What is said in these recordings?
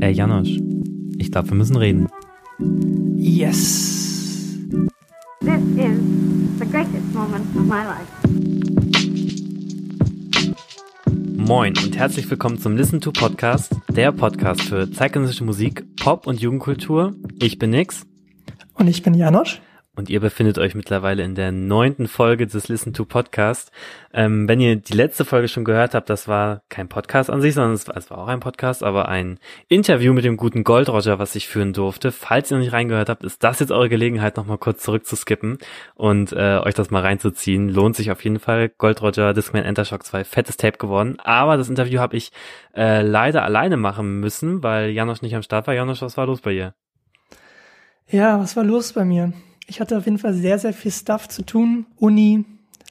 Ey, Janosch, ich glaube, wir müssen reden. Yes. This is the greatest moment of my life. Moin und herzlich willkommen zum Listen to Podcast, der Podcast für zeitgenössische Musik, Pop und Jugendkultur. Ich bin Nix. Und ich bin Janosch. Und ihr befindet euch mittlerweile in der neunten Folge des Listen to Podcast. Ähm, wenn ihr die letzte Folge schon gehört habt, das war kein Podcast an sich, sondern es war, es war auch ein Podcast, aber ein Interview mit dem guten Gold Roger, was ich führen durfte. Falls ihr noch nicht reingehört habt, ist das jetzt eure Gelegenheit, nochmal kurz zurückzuskippen und äh, euch das mal reinzuziehen. Lohnt sich auf jeden Fall. Gold Roger, Discman Entershock 2, fettes Tape geworden. Aber das Interview habe ich äh, leider alleine machen müssen, weil Janosch nicht am Start war. Janosch, was war los bei dir? Ja, was war los bei mir? Ich hatte auf jeden Fall sehr, sehr viel Stuff zu tun. Uni,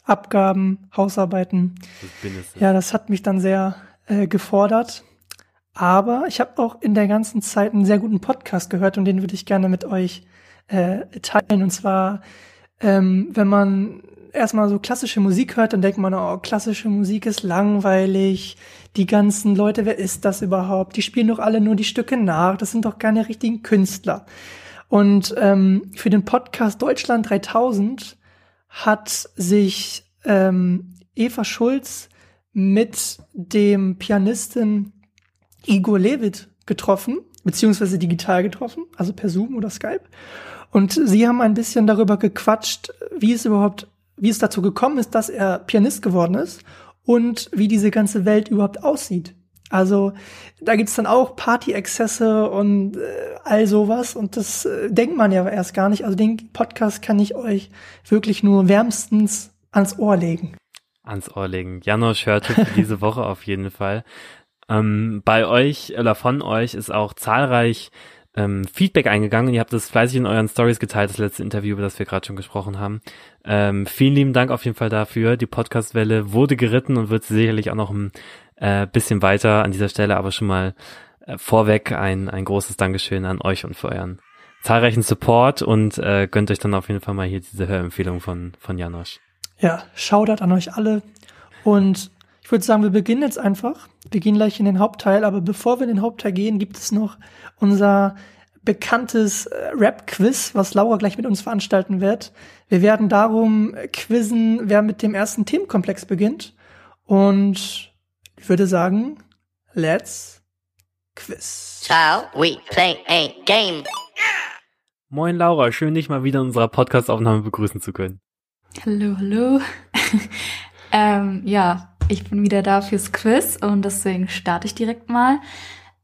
Abgaben, Hausarbeiten. Das ja, das hat mich dann sehr äh, gefordert. Aber ich habe auch in der ganzen Zeit einen sehr guten Podcast gehört und den würde ich gerne mit euch äh, teilen. Und zwar, ähm, wenn man erstmal so klassische Musik hört, dann denkt man, oh, klassische Musik ist langweilig. Die ganzen Leute, wer ist das überhaupt? Die spielen doch alle nur die Stücke nach. Das sind doch keine richtigen Künstler. Und ähm, für den Podcast Deutschland 3000 hat sich ähm, Eva Schulz mit dem Pianisten Igor Levit getroffen, beziehungsweise digital getroffen, also per Zoom oder Skype. Und sie haben ein bisschen darüber gequatscht, wie es überhaupt, wie es dazu gekommen ist, dass er Pianist geworden ist und wie diese ganze Welt überhaupt aussieht. Also da gibt's dann auch Party-Exzesse und äh, all sowas und das äh, denkt man ja erst gar nicht. Also den Podcast kann ich euch wirklich nur wärmstens ans Ohr legen. Ans Ohr legen. Janosch hörte für diese Woche auf jeden Fall. Ähm, bei euch oder von euch ist auch zahlreich ähm, Feedback eingegangen. Ihr habt das fleißig in euren Stories geteilt, das letzte Interview, über das wir gerade schon gesprochen haben. Ähm, vielen lieben Dank auf jeden Fall dafür. Die Podcastwelle wurde geritten und wird sicherlich auch noch ein äh, bisschen weiter an dieser Stelle, aber schon mal äh, vorweg ein, ein großes Dankeschön an euch und für euren zahlreichen Support und äh, gönnt euch dann auf jeden Fall mal hier diese Hörempfehlung von, von Janosch. Ja, Shoutout an euch alle und ich würde sagen, wir beginnen jetzt einfach. Wir gehen gleich in den Hauptteil, aber bevor wir in den Hauptteil gehen, gibt es noch unser bekanntes äh, Rap-Quiz, was Laura gleich mit uns veranstalten wird. Wir werden darum quizzen, wer mit dem ersten Themenkomplex beginnt. Und ich würde sagen, let's quiz. Shall we play a game? Moin Laura, schön dich mal wieder in unserer Podcast-Aufnahme begrüßen zu können. Hallo, hallo. ähm, ja, ich bin wieder da fürs Quiz und deswegen starte ich direkt mal.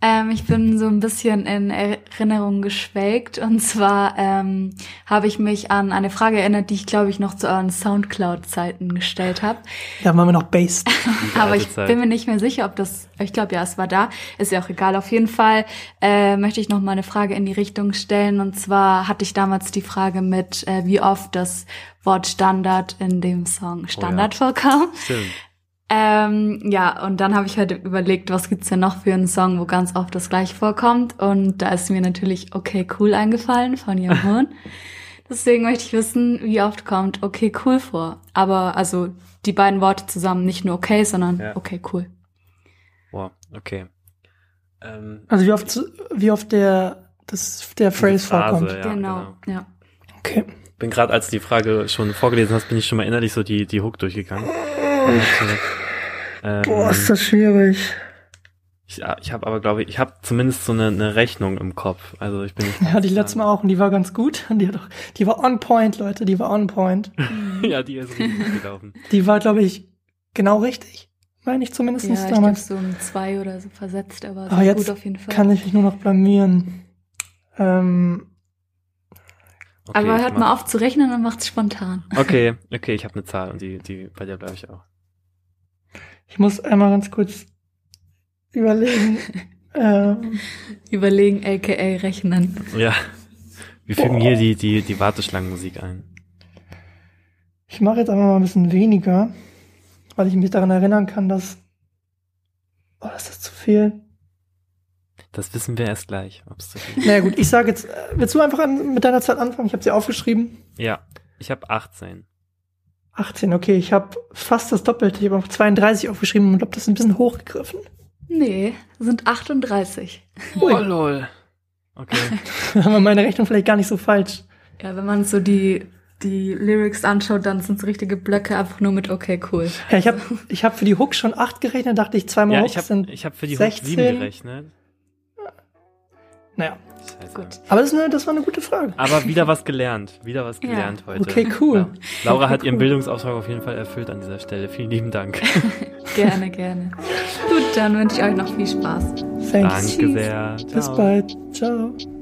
Ähm, ich bin so ein bisschen in Erinnerung geschwelgt und zwar ähm, habe ich mich an eine Frage erinnert, die ich glaube ich noch zu euren Soundcloud-Zeiten gestellt habe. Da waren wir noch based. Aber ich bin mir nicht mehr sicher, ob das, ich glaube ja, es war da, ist ja auch egal. Auf jeden Fall äh, möchte ich noch mal eine Frage in die Richtung stellen und zwar hatte ich damals die Frage mit, äh, wie oft das Wort Standard in dem Song Standard oh ja. vorkam. Stimmt. Ähm, ja, und dann habe ich halt überlegt, was gibt's denn noch für einen Song, wo ganz oft das gleich vorkommt. Und da ist mir natürlich Okay Cool eingefallen von Young Hoon. Deswegen möchte ich wissen, wie oft kommt Okay Cool vor. Aber also die beiden Worte zusammen, nicht nur okay, sondern ja. okay cool. Wow, okay. Ähm, also wie oft wie oft der das der Phrase vorkommt. Ja, genau, genau, ja. Okay. Bin gerade, als du die Frage schon vorgelesen hast, bin ich schon mal innerlich so die die Hook durchgegangen. Ähm, Boah, ist das schwierig. Ich, ich habe aber, glaube ich, ich habe zumindest so eine, eine Rechnung im Kopf. Also ich bin Ja, die letzte Mal auch und die war ganz gut. Die, hat auch, die war on point, Leute, die war on point. ja, die ist richtig gelaufen. Die war, glaube ich, genau richtig. Meine ich zumindest ja, damals. Ich so um zwei oder so versetzt, aber, aber jetzt gut auf jeden Fall. Kann ich mich nur noch blamieren. Ähm, Okay, Aber hört mal auf zu rechnen und macht's spontan. Okay, okay, ich habe eine Zahl und die, die bei der bleibe ich auch. Ich muss einmal ganz kurz überlegen. ähm, überlegen, aka rechnen. Ja. Wir fügen Boah. hier die, die, die Warteschlangenmusik ein. Ich mache jetzt einfach mal ein bisschen weniger, weil ich mich daran erinnern kann, dass. Oh, ist das zu viel? Das wissen wir erst gleich, ob es zu viel naja, gut, ich sage jetzt, äh, willst du einfach an, mit deiner Zeit anfangen? Ich habe sie aufgeschrieben. Ja, ich habe 18. 18, okay, ich habe fast das Doppelte. Ich habe auch 32 aufgeschrieben und glaube, das ist ein bisschen hochgegriffen. Nee, sind 38. Oh, lol. Okay. Aber meine Rechnung vielleicht gar nicht so falsch. Ja, wenn man so die, die Lyrics anschaut, dann sind es richtige Blöcke, einfach nur mit okay, cool. Ja, ich habe ich hab für die Hook schon acht gerechnet, dachte ich, zweimal ja, Hooks ich habe sind ich hab für die 16. Hook 7 gerechnet. Naja, Scheiße. Gut. aber das, ist eine, das war eine gute Frage. Aber wieder was gelernt. Wieder was Ja. gelernt heute. Okay, cool. Ja. Laura hat ihren Cool. Bildungsauftrag auf jeden Fall erfüllt an dieser Stelle. Vielen lieben Dank. Gerne, gerne. Gut, dann wünsche ich euch noch viel Spaß. Thanks. Danke sehr. Bis Ciao. bald. Ciao.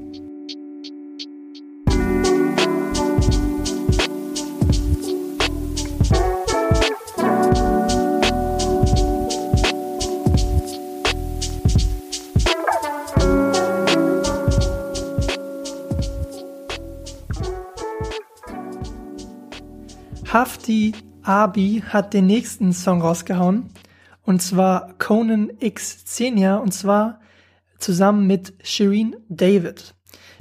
Hafti Abi hat den nächsten Song rausgehauen. Und zwar Conan X Xenia. Und zwar zusammen mit Shireen David.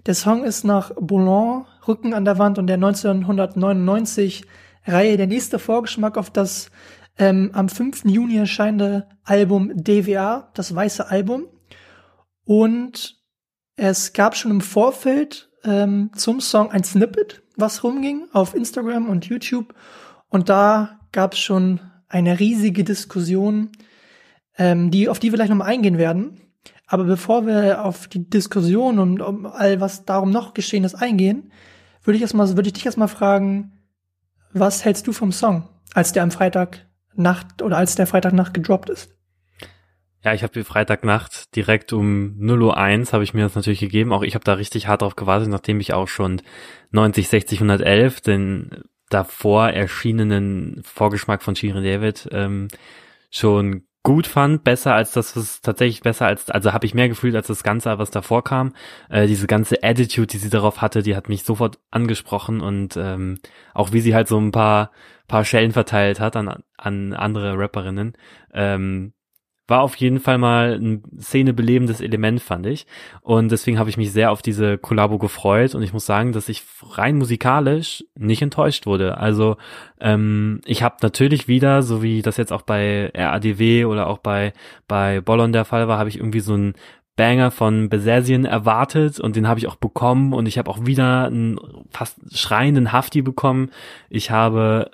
Der Song ist nach Boulogne, Rücken an der Wand und der 1999 Reihe der nächste Vorgeschmack auf das ähm, am 5. Juni erscheinende Album DWA, das weiße Album. Und es gab schon im Vorfeld ähm, zum Song ein Snippet, was rumging auf Instagram und YouTube. Und da gab es schon eine riesige Diskussion, ähm, die, auf die wir gleich nochmal eingehen werden. Aber bevor wir auf die Diskussion und um all was darum noch geschehen ist eingehen, würde ich erstmal, würde ich dich erstmal fragen, was hältst du vom Song, als der am Freitagnacht oder als der Freitagnacht gedroppt ist? Ja, ich habe die Freitagnacht direkt um 0.01 Uhr habe ich mir das natürlich gegeben. Auch ich habe da richtig hart drauf gewartet, nachdem ich auch schon 90, 60, 111, den davor erschienenen Vorgeschmack von Shirin David ähm, schon gut fand, besser als das, was tatsächlich besser als, also habe ich mehr gefühlt als das Ganze, was davor kam. Äh, diese ganze Attitude, die sie darauf hatte, die hat mich sofort angesprochen und ähm, auch wie sie halt so ein paar, paar Schellen verteilt hat an, an andere Rapperinnen. Ähm, war auf jeden Fall mal ein szenebelebendes Element, fand ich. Und deswegen habe ich mich sehr auf diese Kollabo gefreut. Und ich muss sagen, dass ich rein musikalisch nicht enttäuscht wurde. Also ähm, ich habe natürlich wieder, so wie das jetzt auch bei RADW oder auch bei, bei Bollon der Fall war, habe ich irgendwie so ein Banger von Besesien erwartet und den habe ich auch bekommen und ich habe auch wieder einen fast schreienden Hafti bekommen. Ich habe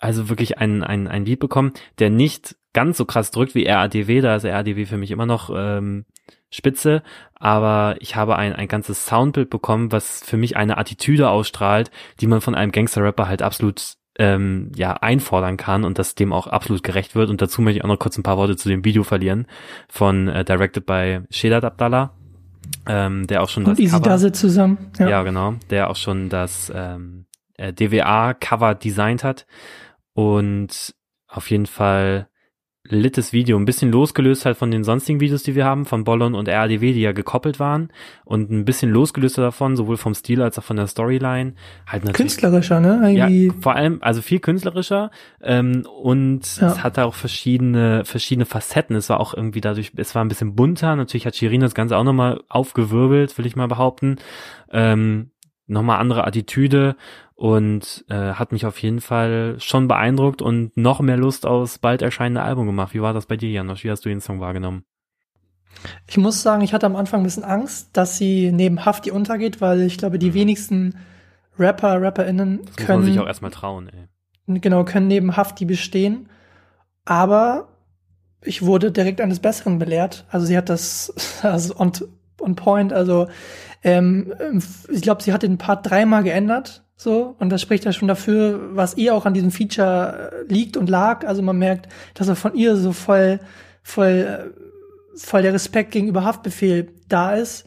also wirklich ein, ein, ein Lied bekommen, der nicht ganz so krass drückt wie RADW, da ist RADW für mich immer noch ähm, spitze, aber ich habe ein, ein ganzes Soundbild bekommen, was für mich eine Attitüde ausstrahlt, die man von einem Gangster-Rapper halt absolut ähm, ja einfordern kann und das dem auch absolut gerecht wird. Und dazu möchte ich auch noch kurz ein paar Worte zu dem Video verlieren von äh, Directed by Shedat Abdallah, ähm, der auch schon Und das Easy Cover, zusammen. ja. Ja. genau, der auch schon das ähm, äh, DWA-Cover designt hat und auf jeden Fall littes Video, ein bisschen losgelöst halt von den sonstigen Videos, die wir haben, von Bollon und RADW, die ja gekoppelt waren und ein bisschen losgelöst davon, sowohl vom Stil als auch von der Storyline. Halt natürlich Künstlerischer, ne? ja, Irgendwie. vor allem, also viel künstlerischer ähm, und Ja. es hatte auch verschiedene verschiedene Facetten. Es war auch irgendwie dadurch, es war ein bisschen bunter. Natürlich hat Shirin das Ganze auch nochmal aufgewirbelt, will ich mal behaupten. Ähm, nochmal andere Attitüde und äh, hat mich auf jeden Fall schon beeindruckt und noch mehr Lust aufs bald erscheinende Album gemacht. Wie war das bei dir, Janosch? Wie hast du den Song wahrgenommen? Ich muss sagen, ich hatte am Anfang ein bisschen Angst, dass sie neben Hafti untergeht, weil ich glaube, die wenigsten Rapper, RapperInnen Das muss man können, sich auch erstmal trauen, ey. genau, können neben Hafti bestehen. Aber ich wurde direkt eines Besseren belehrt. Also sie hat das also on, on point. Also ähm, ich glaube, sie hat den Part dreimal geändert. So, und das spricht ja schon dafür, was ihr auch an diesem Feature äh, liegt und lag. Also man merkt, dass er von ihr so voll, voll, äh, voll der Respekt gegenüber Haftbefehl da ist.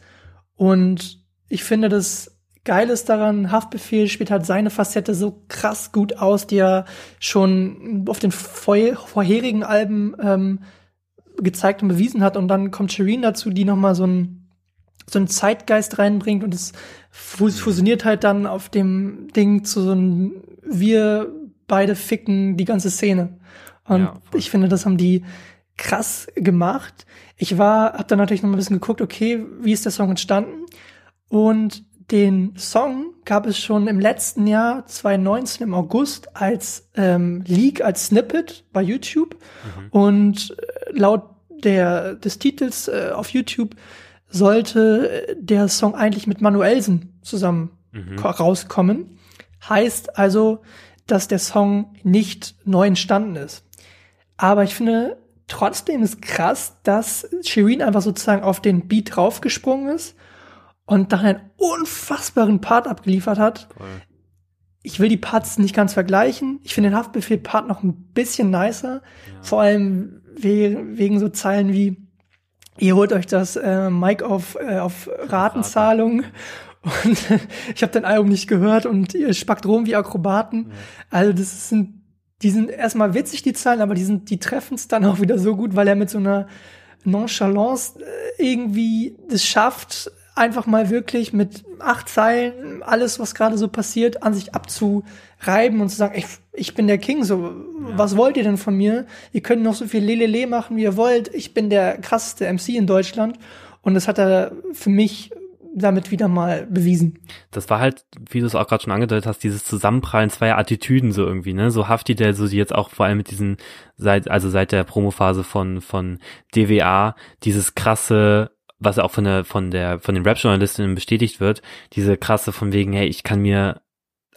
Und ich finde, das Geile ist daran, Haftbefehl spielt halt seine Facette so krass gut aus, die er schon auf den vor vorherigen Alben ähm, gezeigt und bewiesen hat. Und dann kommt Shireen dazu, die noch mal so ein so einen Zeitgeist reinbringt und es fus fusioniert halt dann auf dem Ding zu so einem wir beide ficken die ganze Szene. Und Ja, ich finde, das haben die krass gemacht. Ich war, hab dann natürlich noch mal ein bisschen geguckt, okay, wie ist der Song entstanden? Und den Song gab es schon im letzten Jahr, 2019 im August, als ähm, Leak, als Snippet bei YouTube. Und äh, laut der, des Titels äh, auf YouTube sollte der Song eigentlich mit Manuelsen zusammen mhm. rauskommen. Heißt also, dass der Song nicht neu entstanden ist. Aber ich finde, trotzdem ist krass, dass Shireen einfach sozusagen auf den Beat draufgesprungen ist und dann einen unfassbaren Part abgeliefert hat. Cool. Ich will die Parts nicht ganz vergleichen. Ich finde den Haftbefehl-Part noch ein bisschen nicer. Ja. Vor allem we wegen so Zeilen wie, ihr holt euch das äh, Mic auf, äh, auf Ratenzahlung. Und ich habe dein Album nicht gehört und ihr spackt rum wie Akrobaten. Ja. Also das sind, die sind erstmal witzig, die Zahlen, aber die sind, die treffen es dann auch wieder so gut, weil er mit so einer Nonchalance äh, irgendwie das schafft, einfach mal wirklich mit acht Zeilen alles, was gerade so passiert, an sich abzureiben und zu sagen, ich, ich bin der King, so, ja. was wollt ihr denn von mir? Ihr könnt noch so viel Lelele machen, wie ihr wollt. Ich bin der krasseste MC in Deutschland. Und das hat er für mich damit wieder mal bewiesen. Das war halt, wie du es auch gerade schon angedeutet hast, dieses Zusammenprallen zweier Attitüden so irgendwie, ne? So Hafti, der so jetzt auch vor allem mit diesen, seit, also seit der Promophase von, von DWA, dieses krasse, was auch von der, von der, von den Rap-Journalistinnen bestätigt wird, diese krasse von wegen, hey, ich kann mir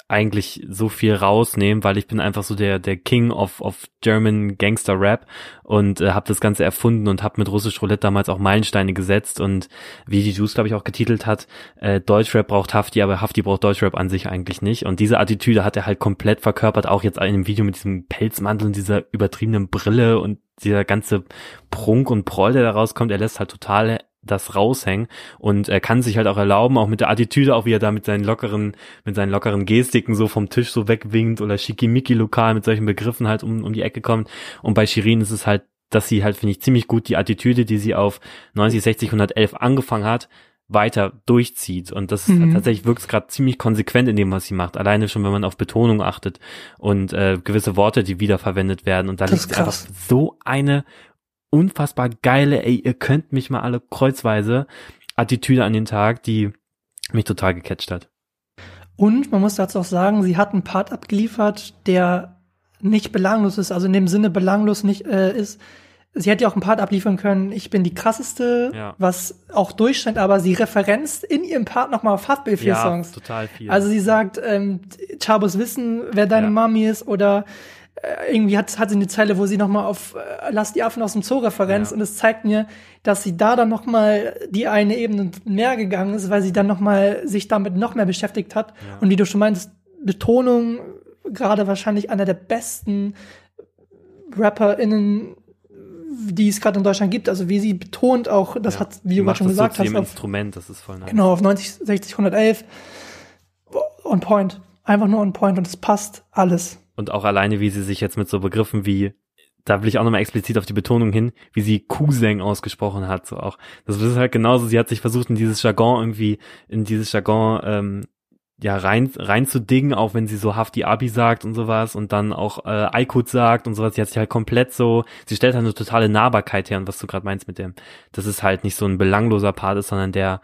eigentlich so viel rausnehmen, weil ich bin einfach so der der King of of German Gangster Rap und äh, habe das Ganze erfunden und habe mit Russisch Roulette damals auch Meilensteine gesetzt und wie die Juice glaube ich auch getitelt hat, äh, Deutschrap braucht Hafti, aber Hafti braucht Deutschrap an sich eigentlich nicht. Und diese Attitüde hat er halt komplett verkörpert, auch jetzt in dem Video mit diesem Pelzmantel und dieser übertriebenen Brille und dieser ganze Prunk und Proll, der da rauskommt, er lässt halt total das raushängen und er kann sich halt auch erlauben, auch mit der Attitüde, auch wie er da mit seinen lockeren, mit seinen lockeren Gestiken so vom Tisch so wegwinkt oder schickimicki lokal mit solchen Begriffen halt um, um die Ecke kommt. Und bei Shirin ist es halt, dass sie halt, finde ich, ziemlich gut die Attitüde, die sie auf 90, 60, 111 angefangen hat, weiter durchzieht. Und das mhm. tatsächlich wirkt gerade ziemlich konsequent in dem, was sie macht. Alleine schon, wenn man auf Betonung achtet und äh, gewisse Worte, die wiederverwendet werden. Und da liegt einfach so eine unfassbar geile, ey, ihr könnt mich mal alle kreuzweise Attitüde an den Tag, die mich total gecatcht hat. Und man muss dazu auch sagen, sie hat einen Part abgeliefert, der nicht belanglos ist, also in dem Sinne belanglos nicht äh, ist. Sie hätte ja auch einen Part abliefern können, ich bin die krasseste, ja. was auch durchscheint, aber sie referenzt in ihrem Part nochmal auf Haftbefehl-Songs. Ja, total viel. Also sie sagt, ähm, Chabos wissen, wer deine ja. Mami ist oder irgendwie hat, hat sie eine Zeile, wo sie nochmal auf äh, Lass die Affen aus dem Zoo Referenz ja. und es zeigt mir, dass sie da dann nochmal die eine Ebene mehr gegangen ist, weil sie dann nochmal sich damit noch mehr beschäftigt hat. Ja. Und wie du schon meinst, Betonung, gerade wahrscheinlich einer der besten RapperInnen, die es gerade in Deutschland gibt. Also wie sie betont auch, das ja. hat, wie du gerade schon gesagt so hast. Auf, Instrument, das ist voll nice. Genau, auf 90, 60, 111. On point. Einfach nur on point und es passt alles. Und auch alleine, wie sie sich jetzt mit so Begriffen wie, da will ich auch nochmal explizit auf die Betonung hin, wie sie Cousin ausgesprochen hat, so auch. Das ist halt genauso, sie hat sich versucht, in dieses Jargon irgendwie, in dieses Jargon, ähm, ja, rein, rein zu dingen, auch wenn sie so Hafti Abi sagt und sowas und dann auch äh, Aykut sagt und sowas. Sie hat sich halt komplett so, sie stellt halt eine totale Nahbarkeit her und was du gerade meinst mit dem, dass es halt nicht so ein belangloser Part ist, sondern der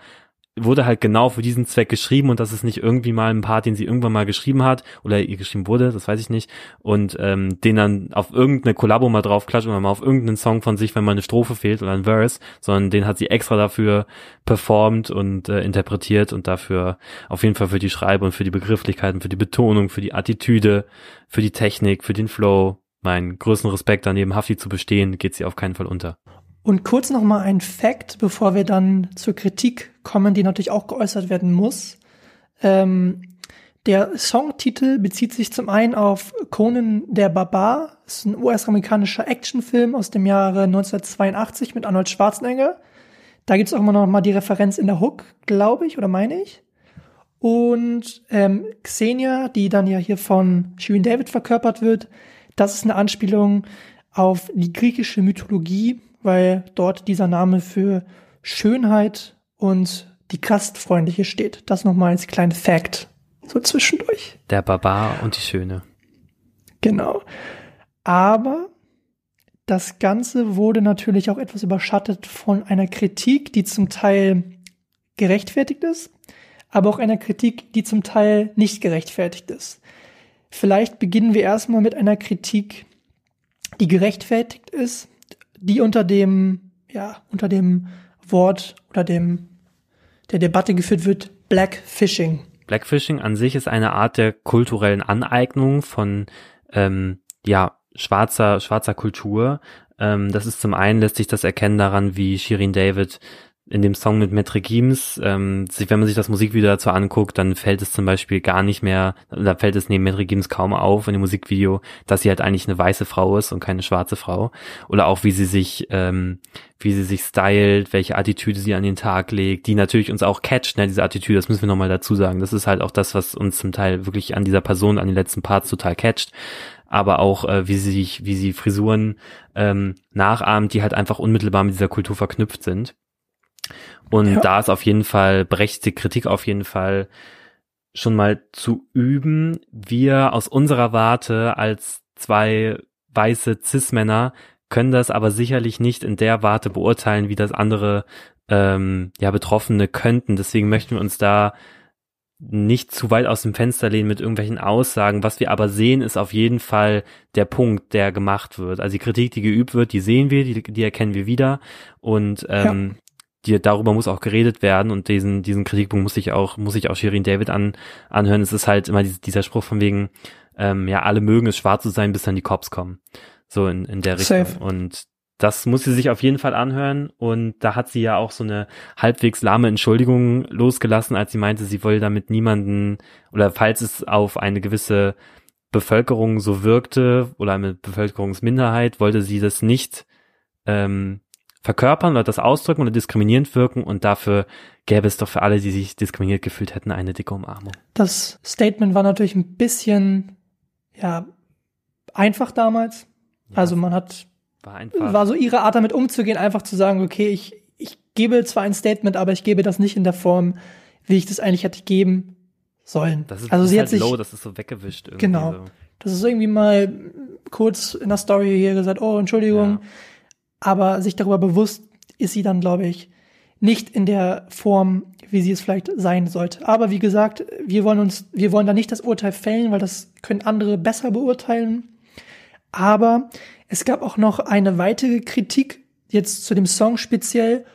wurde halt genau für diesen Zweck geschrieben und das ist nicht irgendwie mal ein Part, den sie irgendwann mal geschrieben hat oder ihr geschrieben wurde, das weiß ich nicht, und ähm, den dann auf irgendeine Kollabo mal draufklatscht oder mal auf irgendeinen Song von sich, wenn mal eine Strophe fehlt oder ein Verse, sondern den hat sie extra dafür performt und äh, interpretiert und dafür auf jeden Fall für die Schreibe und für die Begrifflichkeiten, für die Betonung, für die Attitüde, für die Technik, für den Flow, meinen größten Respekt daneben Hafti zu bestehen, geht sie auf keinen Fall unter. Und kurz noch mal ein Fact, bevor wir dann zur Kritik kommen, die natürlich auch geäußert werden muss. Ähm, der Songtitel bezieht sich zum einen auf Conan der Barbar. Das ist ein US-amerikanischer Actionfilm aus dem Jahre 1982 mit Arnold Schwarzenegger. Da gibt's auch immer noch mal die Referenz in der Hook, glaube ich, oder meine ich. Und ähm, Xenia, die dann ja hier von Shirin David verkörpert wird, das ist eine Anspielung auf die griechische Mythologie weil dort dieser Name für Schönheit und die Gastfreundliche steht. Das nochmal als kleinen Fact so zwischendurch. Der Barbar und die Schöne. Genau. Aber das Ganze wurde natürlich auch etwas überschattet von einer Kritik, die zum Teil gerechtfertigt ist, aber auch einer Kritik, die zum Teil nicht gerechtfertigt ist. Vielleicht beginnen wir erstmal mit einer Kritik, die gerechtfertigt ist, die unter dem ja, unter dem Wort oder dem, der Debatte geführt wird, Blackfishing. Blackfishing an sich ist eine Art der kulturellen Aneignung von, ähm, ja, schwarzer, schwarzer Kultur. Ähm, das ist zum einen lässt sich das erkennen daran, wie Shirin David in dem Song mit Metre Gims, ähm, wenn man sich das Musikvideo dazu anguckt, dann fällt es zum Beispiel gar nicht mehr, da fällt es neben Metre Gims kaum auf in dem Musikvideo, dass sie halt eigentlich eine weiße Frau ist und keine schwarze Frau. Oder auch wie sie sich, ähm, wie sie sich stylt, welche Attitüde sie an den Tag legt, die natürlich uns auch catcht, ne, diese Attitüde, das müssen wir nochmal dazu sagen. Das ist halt auch das, was uns zum Teil wirklich an dieser Person, an den letzten Parts total catcht aber auch äh, wie sie sich, wie sie Frisuren ähm, nachahmt, die halt einfach unmittelbar mit dieser Kultur verknüpft sind. Und ja. da ist auf jeden Fall berechtigte Kritik auf jeden Fall schon mal zu üben. Wir aus unserer Warte als zwei weiße Cis-Männer können das aber sicherlich nicht in der Warte beurteilen, wie das andere ähm, ja Betroffene könnten. Deswegen möchten wir uns da nicht zu weit aus dem Fenster lehnen mit irgendwelchen Aussagen. Was wir aber sehen, ist auf jeden Fall der Punkt, der gemacht wird. Also die Kritik, die geübt wird, die sehen wir, die, die erkennen wir wieder. Und ähm, die, darüber muss auch geredet werden und diesen, diesen Kritikpunkt muss ich auch, muss ich auch Shirin David an, anhören. Es ist halt immer dieser Spruch von wegen, ähm, ja, alle mögen es schwarz zu sein, bis dann die Cops kommen. So in, in der Richtung. Safe. Und das muss sie sich auf jeden Fall anhören. Und da hat sie ja auch so eine halbwegs lahme Entschuldigung losgelassen, als sie meinte, sie wolle damit niemanden oder falls es auf eine gewisse Bevölkerung so wirkte oder eine Bevölkerungsminderheit, wollte sie das nicht ähm, verkörpern oder das ausdrücken oder diskriminierend wirken und dafür gäbe es doch für alle, die sich diskriminiert gefühlt hätten, eine dicke Umarmung. Das Statement war natürlich ein bisschen, ja, einfach damals. Ja, also man hat, war, einfach. war so ihre Art damit umzugehen, einfach zu sagen, okay, ich, ich gebe zwar ein Statement, aber ich gebe das nicht in der Form, wie ich das eigentlich hätte geben sollen. Das ist, also das sie ist hat sich, low, das ist so weggewischt. Irgendwie genau. So. Das ist irgendwie mal kurz in der Story hier gesagt, oh, Entschuldigung. Ja aber sich darüber bewusst ist sie dann, glaube ich, nicht in der Form, wie sie es vielleicht sein sollte. Aber wie gesagt, wir wollen uns, wir wollen da nicht das Urteil fällen, weil das können andere besser beurteilen. Aber es gab auch noch eine weitere Kritik jetzt zu dem Song speziell.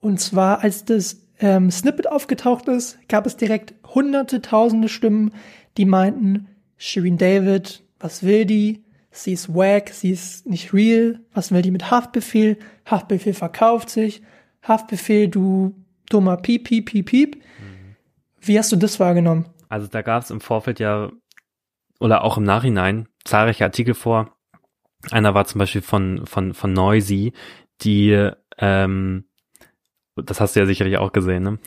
Und zwar, als das ähm, Snippet aufgetaucht ist, gab es direkt hunderte, tausende Stimmen, die meinten, Shirin David, was will die? Sie ist wack, sie ist nicht real, was will die mit Haftbefehl? Haftbefehl verkauft sich, Haftbefehl, du dummer Piep, Piep, Piep, Piep. Mhm. Wie hast du das wahrgenommen? Also da gab es im Vorfeld ja, oder auch im Nachhinein, zahlreiche Artikel vor. Einer war zum Beispiel von, von, von Noisy, die, ähm, das hast du ja sicherlich auch gesehen, ne?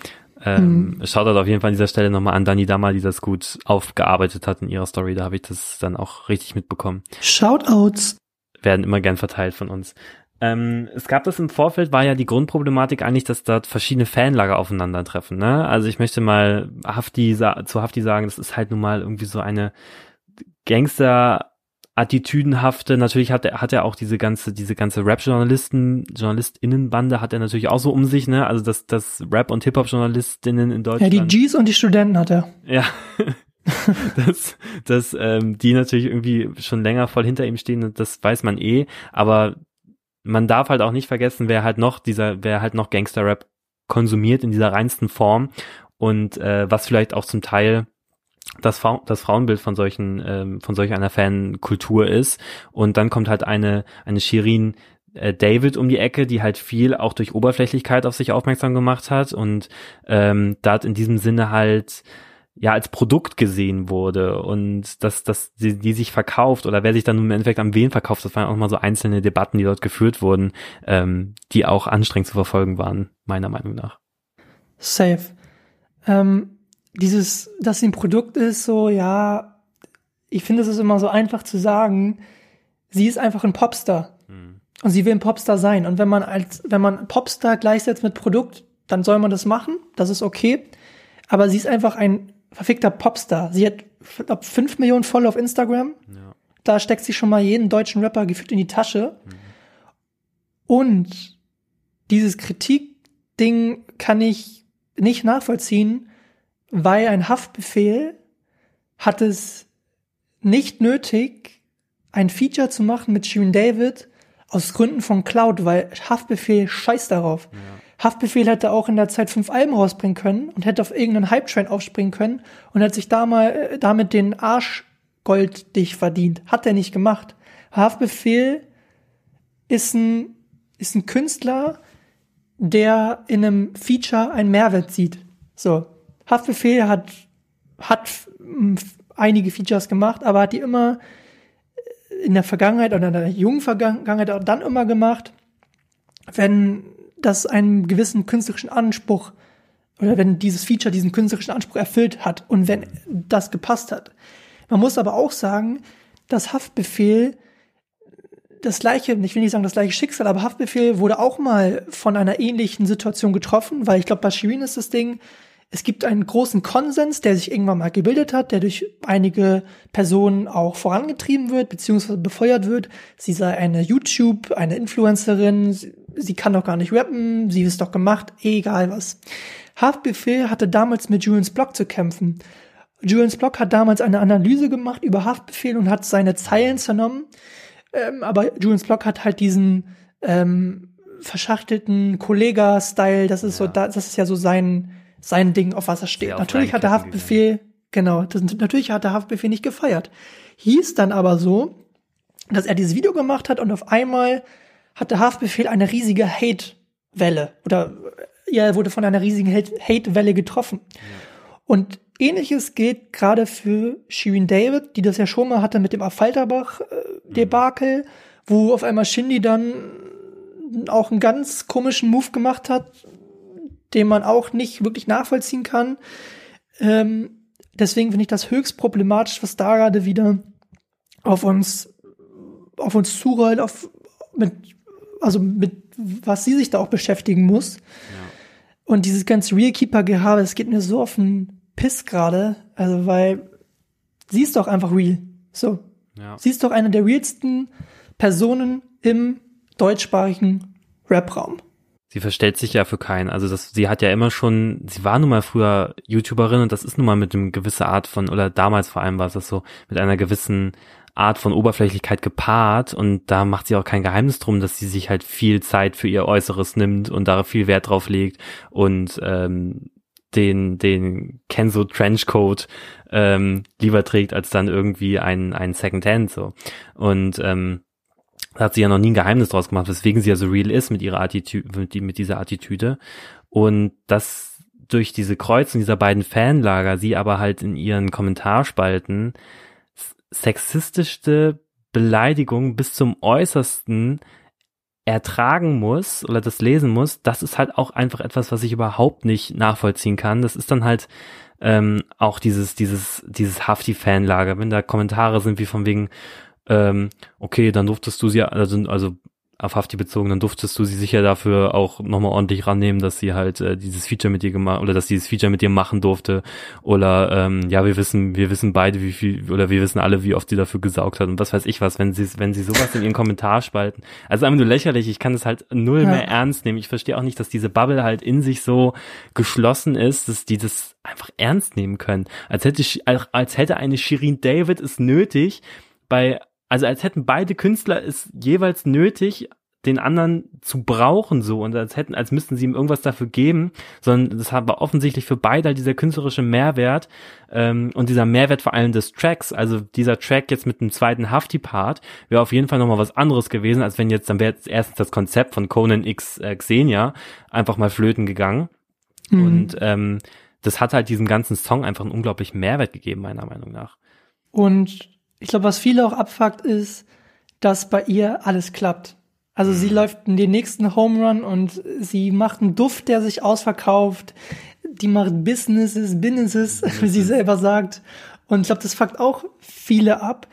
Ähm, mhm. Schaut auf jeden Fall an dieser Stelle nochmal an Dani Dama, die das gut aufgearbeitet hat in ihrer Story. Da habe ich das dann auch richtig mitbekommen. Shoutouts. Werden immer gern verteilt von uns. Ähm, es gab das im Vorfeld, war ja die Grundproblematik eigentlich, dass dort verschiedene Fanlager aufeinandertreffen. Ne? Also ich möchte mal Hafti, zu Hafti sagen, das ist halt nun mal irgendwie so eine Gangster attitüdenhafte, natürlich hat er, hat er auch diese ganze, diese ganze Rap-Journalisten, JournalistInnenbande hat er natürlich auch so um sich, ne? Also das, das Rap- und Hip-Hop-Journalistinnen in Deutschland. Ja, die Gs und die Studenten hat er. Ja. dass, dass ähm, die natürlich irgendwie schon länger voll hinter ihm stehen, das weiß man eh, aber man darf halt auch nicht vergessen, wer halt noch dieser, wer halt noch Gangster-Rap konsumiert in dieser reinsten Form und äh, was vielleicht auch zum Teil das, das Frauenbild von solchen, ähm, von solch einer Fankultur ist. Und dann kommt halt eine, eine Shirin äh, David um die Ecke, die halt viel auch durch Oberflächlichkeit auf sich aufmerksam gemacht hat und ähm, da in diesem Sinne halt ja als Produkt gesehen wurde und dass, dass die, die sich verkauft oder wer sich dann im Endeffekt am wen verkauft, das waren auch mal so einzelne Debatten, die dort geführt wurden, ähm, die auch anstrengend zu verfolgen waren, meiner Meinung nach. Safe. Ähm, dieses, dass sie ein Produkt ist, so, ja, ich finde, es ist immer so einfach zu sagen, sie ist einfach ein Popstar. Mhm. Und sie will ein Popstar sein. Und wenn man als, wenn man Popstar gleichsetzt mit Produkt, dann soll man das machen. Das ist okay. Aber sie ist einfach ein verfickter Popstar. Sie hat, glaub, fünf Millionen Follower auf Instagram. Ja. Da steckt sie schon mal jeden deutschen Rapper gefühlt in die Tasche. Mhm. Und dieses Kritikding kann ich nicht nachvollziehen, weil ein Haftbefehl hat es nicht nötig, ein Feature zu machen mit Shirin David Aus Gründen von Cloud, weil Haftbefehl scheißt darauf. Ja. Haftbefehl hätte auch in der Zeit fünf Alben rausbringen können und hätte auf irgendeinen Hype-Train aufspringen können und hätte sich da mal, äh, damit den Arsch golddicht verdient. Hat er nicht gemacht. Haftbefehl ist ein, ist ein Künstler, der in einem Feature einen Mehrwert sieht. So. Haftbefehl hat, hat einige Features gemacht, aber hat die immer in der Vergangenheit oder in der jungen Vergangenheit auch dann immer gemacht, wenn das einen gewissen künstlerischen Anspruch oder wenn dieses Feature diesen künstlerischen Anspruch erfüllt hat und wenn das gepasst hat. Man muss aber auch sagen, dass Haftbefehl das gleiche, ich will nicht sagen das gleiche Schicksal, aber Haftbefehl wurde auch mal von einer ähnlichen Situation getroffen, weil ich glaube, bei Shirin ist das Ding, es gibt einen großen Konsens, der sich irgendwann mal gebildet hat, der durch einige Personen auch vorangetrieben wird, beziehungsweise befeuert wird. Sie sei eine YouTube, eine Influencerin, sie, sie kann doch gar nicht rappen, sie ist doch gemacht, egal was. Haftbefehl hatte damals mit Julians Blog zu kämpfen. Julians Blog hat damals eine Analyse gemacht über Haftbefehl und hat seine Zeilen zernommen. Ähm, aber Julians Blog hat halt diesen ähm, verschachtelten Kollega-Style, das ist ja. so, das ist ja so sein sein Ding, auf was er steht. Natürlich hat der Haftbefehl, gegangen. genau, das, natürlich hat der Haftbefehl nicht gefeiert. Hieß dann aber so, dass er dieses Video gemacht hat und auf einmal hat der Haftbefehl eine riesige Hate-Welle oder ja, er wurde von einer riesigen Hate-Welle getroffen. Ja. Und ähnliches gilt gerade für Shirin David, die das ja schon mal hatte mit dem Affalterbach-Debakel, mhm. wo auf einmal Shindy dann auch einen ganz komischen Move gemacht hat, den man auch nicht wirklich nachvollziehen kann. Ähm, deswegen finde ich das höchst problematisch, was da gerade wieder auf uns, auf uns zurollt, auf, mit, also mit was sie sich da auch beschäftigen muss. Ja. Und dieses ganze Realkeeper-Gehabe, das geht mir so auf den Piss gerade. Also, weil sie ist doch einfach real. So. Ja. Sie ist doch eine der realsten Personen im deutschsprachigen Rap-Raum sie verstellt sich ja für keinen. Also das, sie hat ja immer schon, sie war nun mal früher YouTuberin und das ist nun mal mit einem gewissen Art von, oder damals vor allem war es das so, mit einer gewissen Art von Oberflächlichkeit gepaart und da macht sie auch kein Geheimnis drum, dass sie sich halt viel Zeit für ihr Äußeres nimmt und da viel Wert drauf legt und ähm, den, den Kenzo Trenchcoat ähm, lieber trägt, als dann irgendwie ein, ein Second Hand so. Und ähm, da hat sie ja noch nie ein Geheimnis draus gemacht, weswegen sie ja so real ist mit ihrer Attitüde, mit, mit dieser Attitüde. Und dass durch diese Kreuzung dieser beiden Fanlager sie aber halt in ihren Kommentarspalten sexistischste Beleidigung bis zum äußersten ertragen muss oder das lesen muss, das ist halt auch einfach etwas, was ich überhaupt nicht nachvollziehen kann. Das ist dann halt ähm, auch dieses, dieses, dieses Hafti-Fanlager, wenn da Kommentare sind wie von wegen, ähm, okay, dann durftest du sie, also, also auf Hafti bezogen, dann durftest du sie sicher dafür auch nochmal ordentlich rannehmen, dass sie halt äh, dieses Feature mit dir gemacht oder dass dieses Feature mit dir machen durfte. Oder ähm, ja, wir wissen, wir wissen beide, wie viel, oder wir wissen alle, wie oft sie dafür gesaugt hat und was weiß ich was, wenn sie, wenn sie sowas in ihren Kommentar spalten. Also einfach nur lächerlich, ich kann das halt null ja. mehr ernst nehmen. Ich verstehe auch nicht, dass diese Bubble halt in sich so geschlossen ist, dass die das einfach ernst nehmen können. Als hätte, als hätte eine Shirin David es nötig, bei also als hätten beide Künstler es jeweils nötig, den anderen zu brauchen so und als hätten, als müssten sie ihm irgendwas dafür geben, sondern das war offensichtlich für beide halt dieser künstlerische Mehrwert ähm, und dieser Mehrwert vor allem des Tracks, also dieser Track jetzt mit einem zweiten Hafti-Part wäre auf jeden Fall nochmal was anderes gewesen, als wenn jetzt, dann wäre jetzt erstens das Konzept von Conan X äh, Xenia einfach mal flöten gegangen mhm. und ähm, das hat halt diesem ganzen Song einfach einen unglaublichen Mehrwert gegeben, meiner Meinung nach. Und ich glaube, was viele auch abfuckt, ist, dass bei ihr alles klappt. Also sie mhm. läuft in den nächsten Home Run und sie macht einen Duft, der sich ausverkauft. Die macht Businesses, Businesses, wie sie selber sagt. Und ich glaube, das fuckt auch viele ab.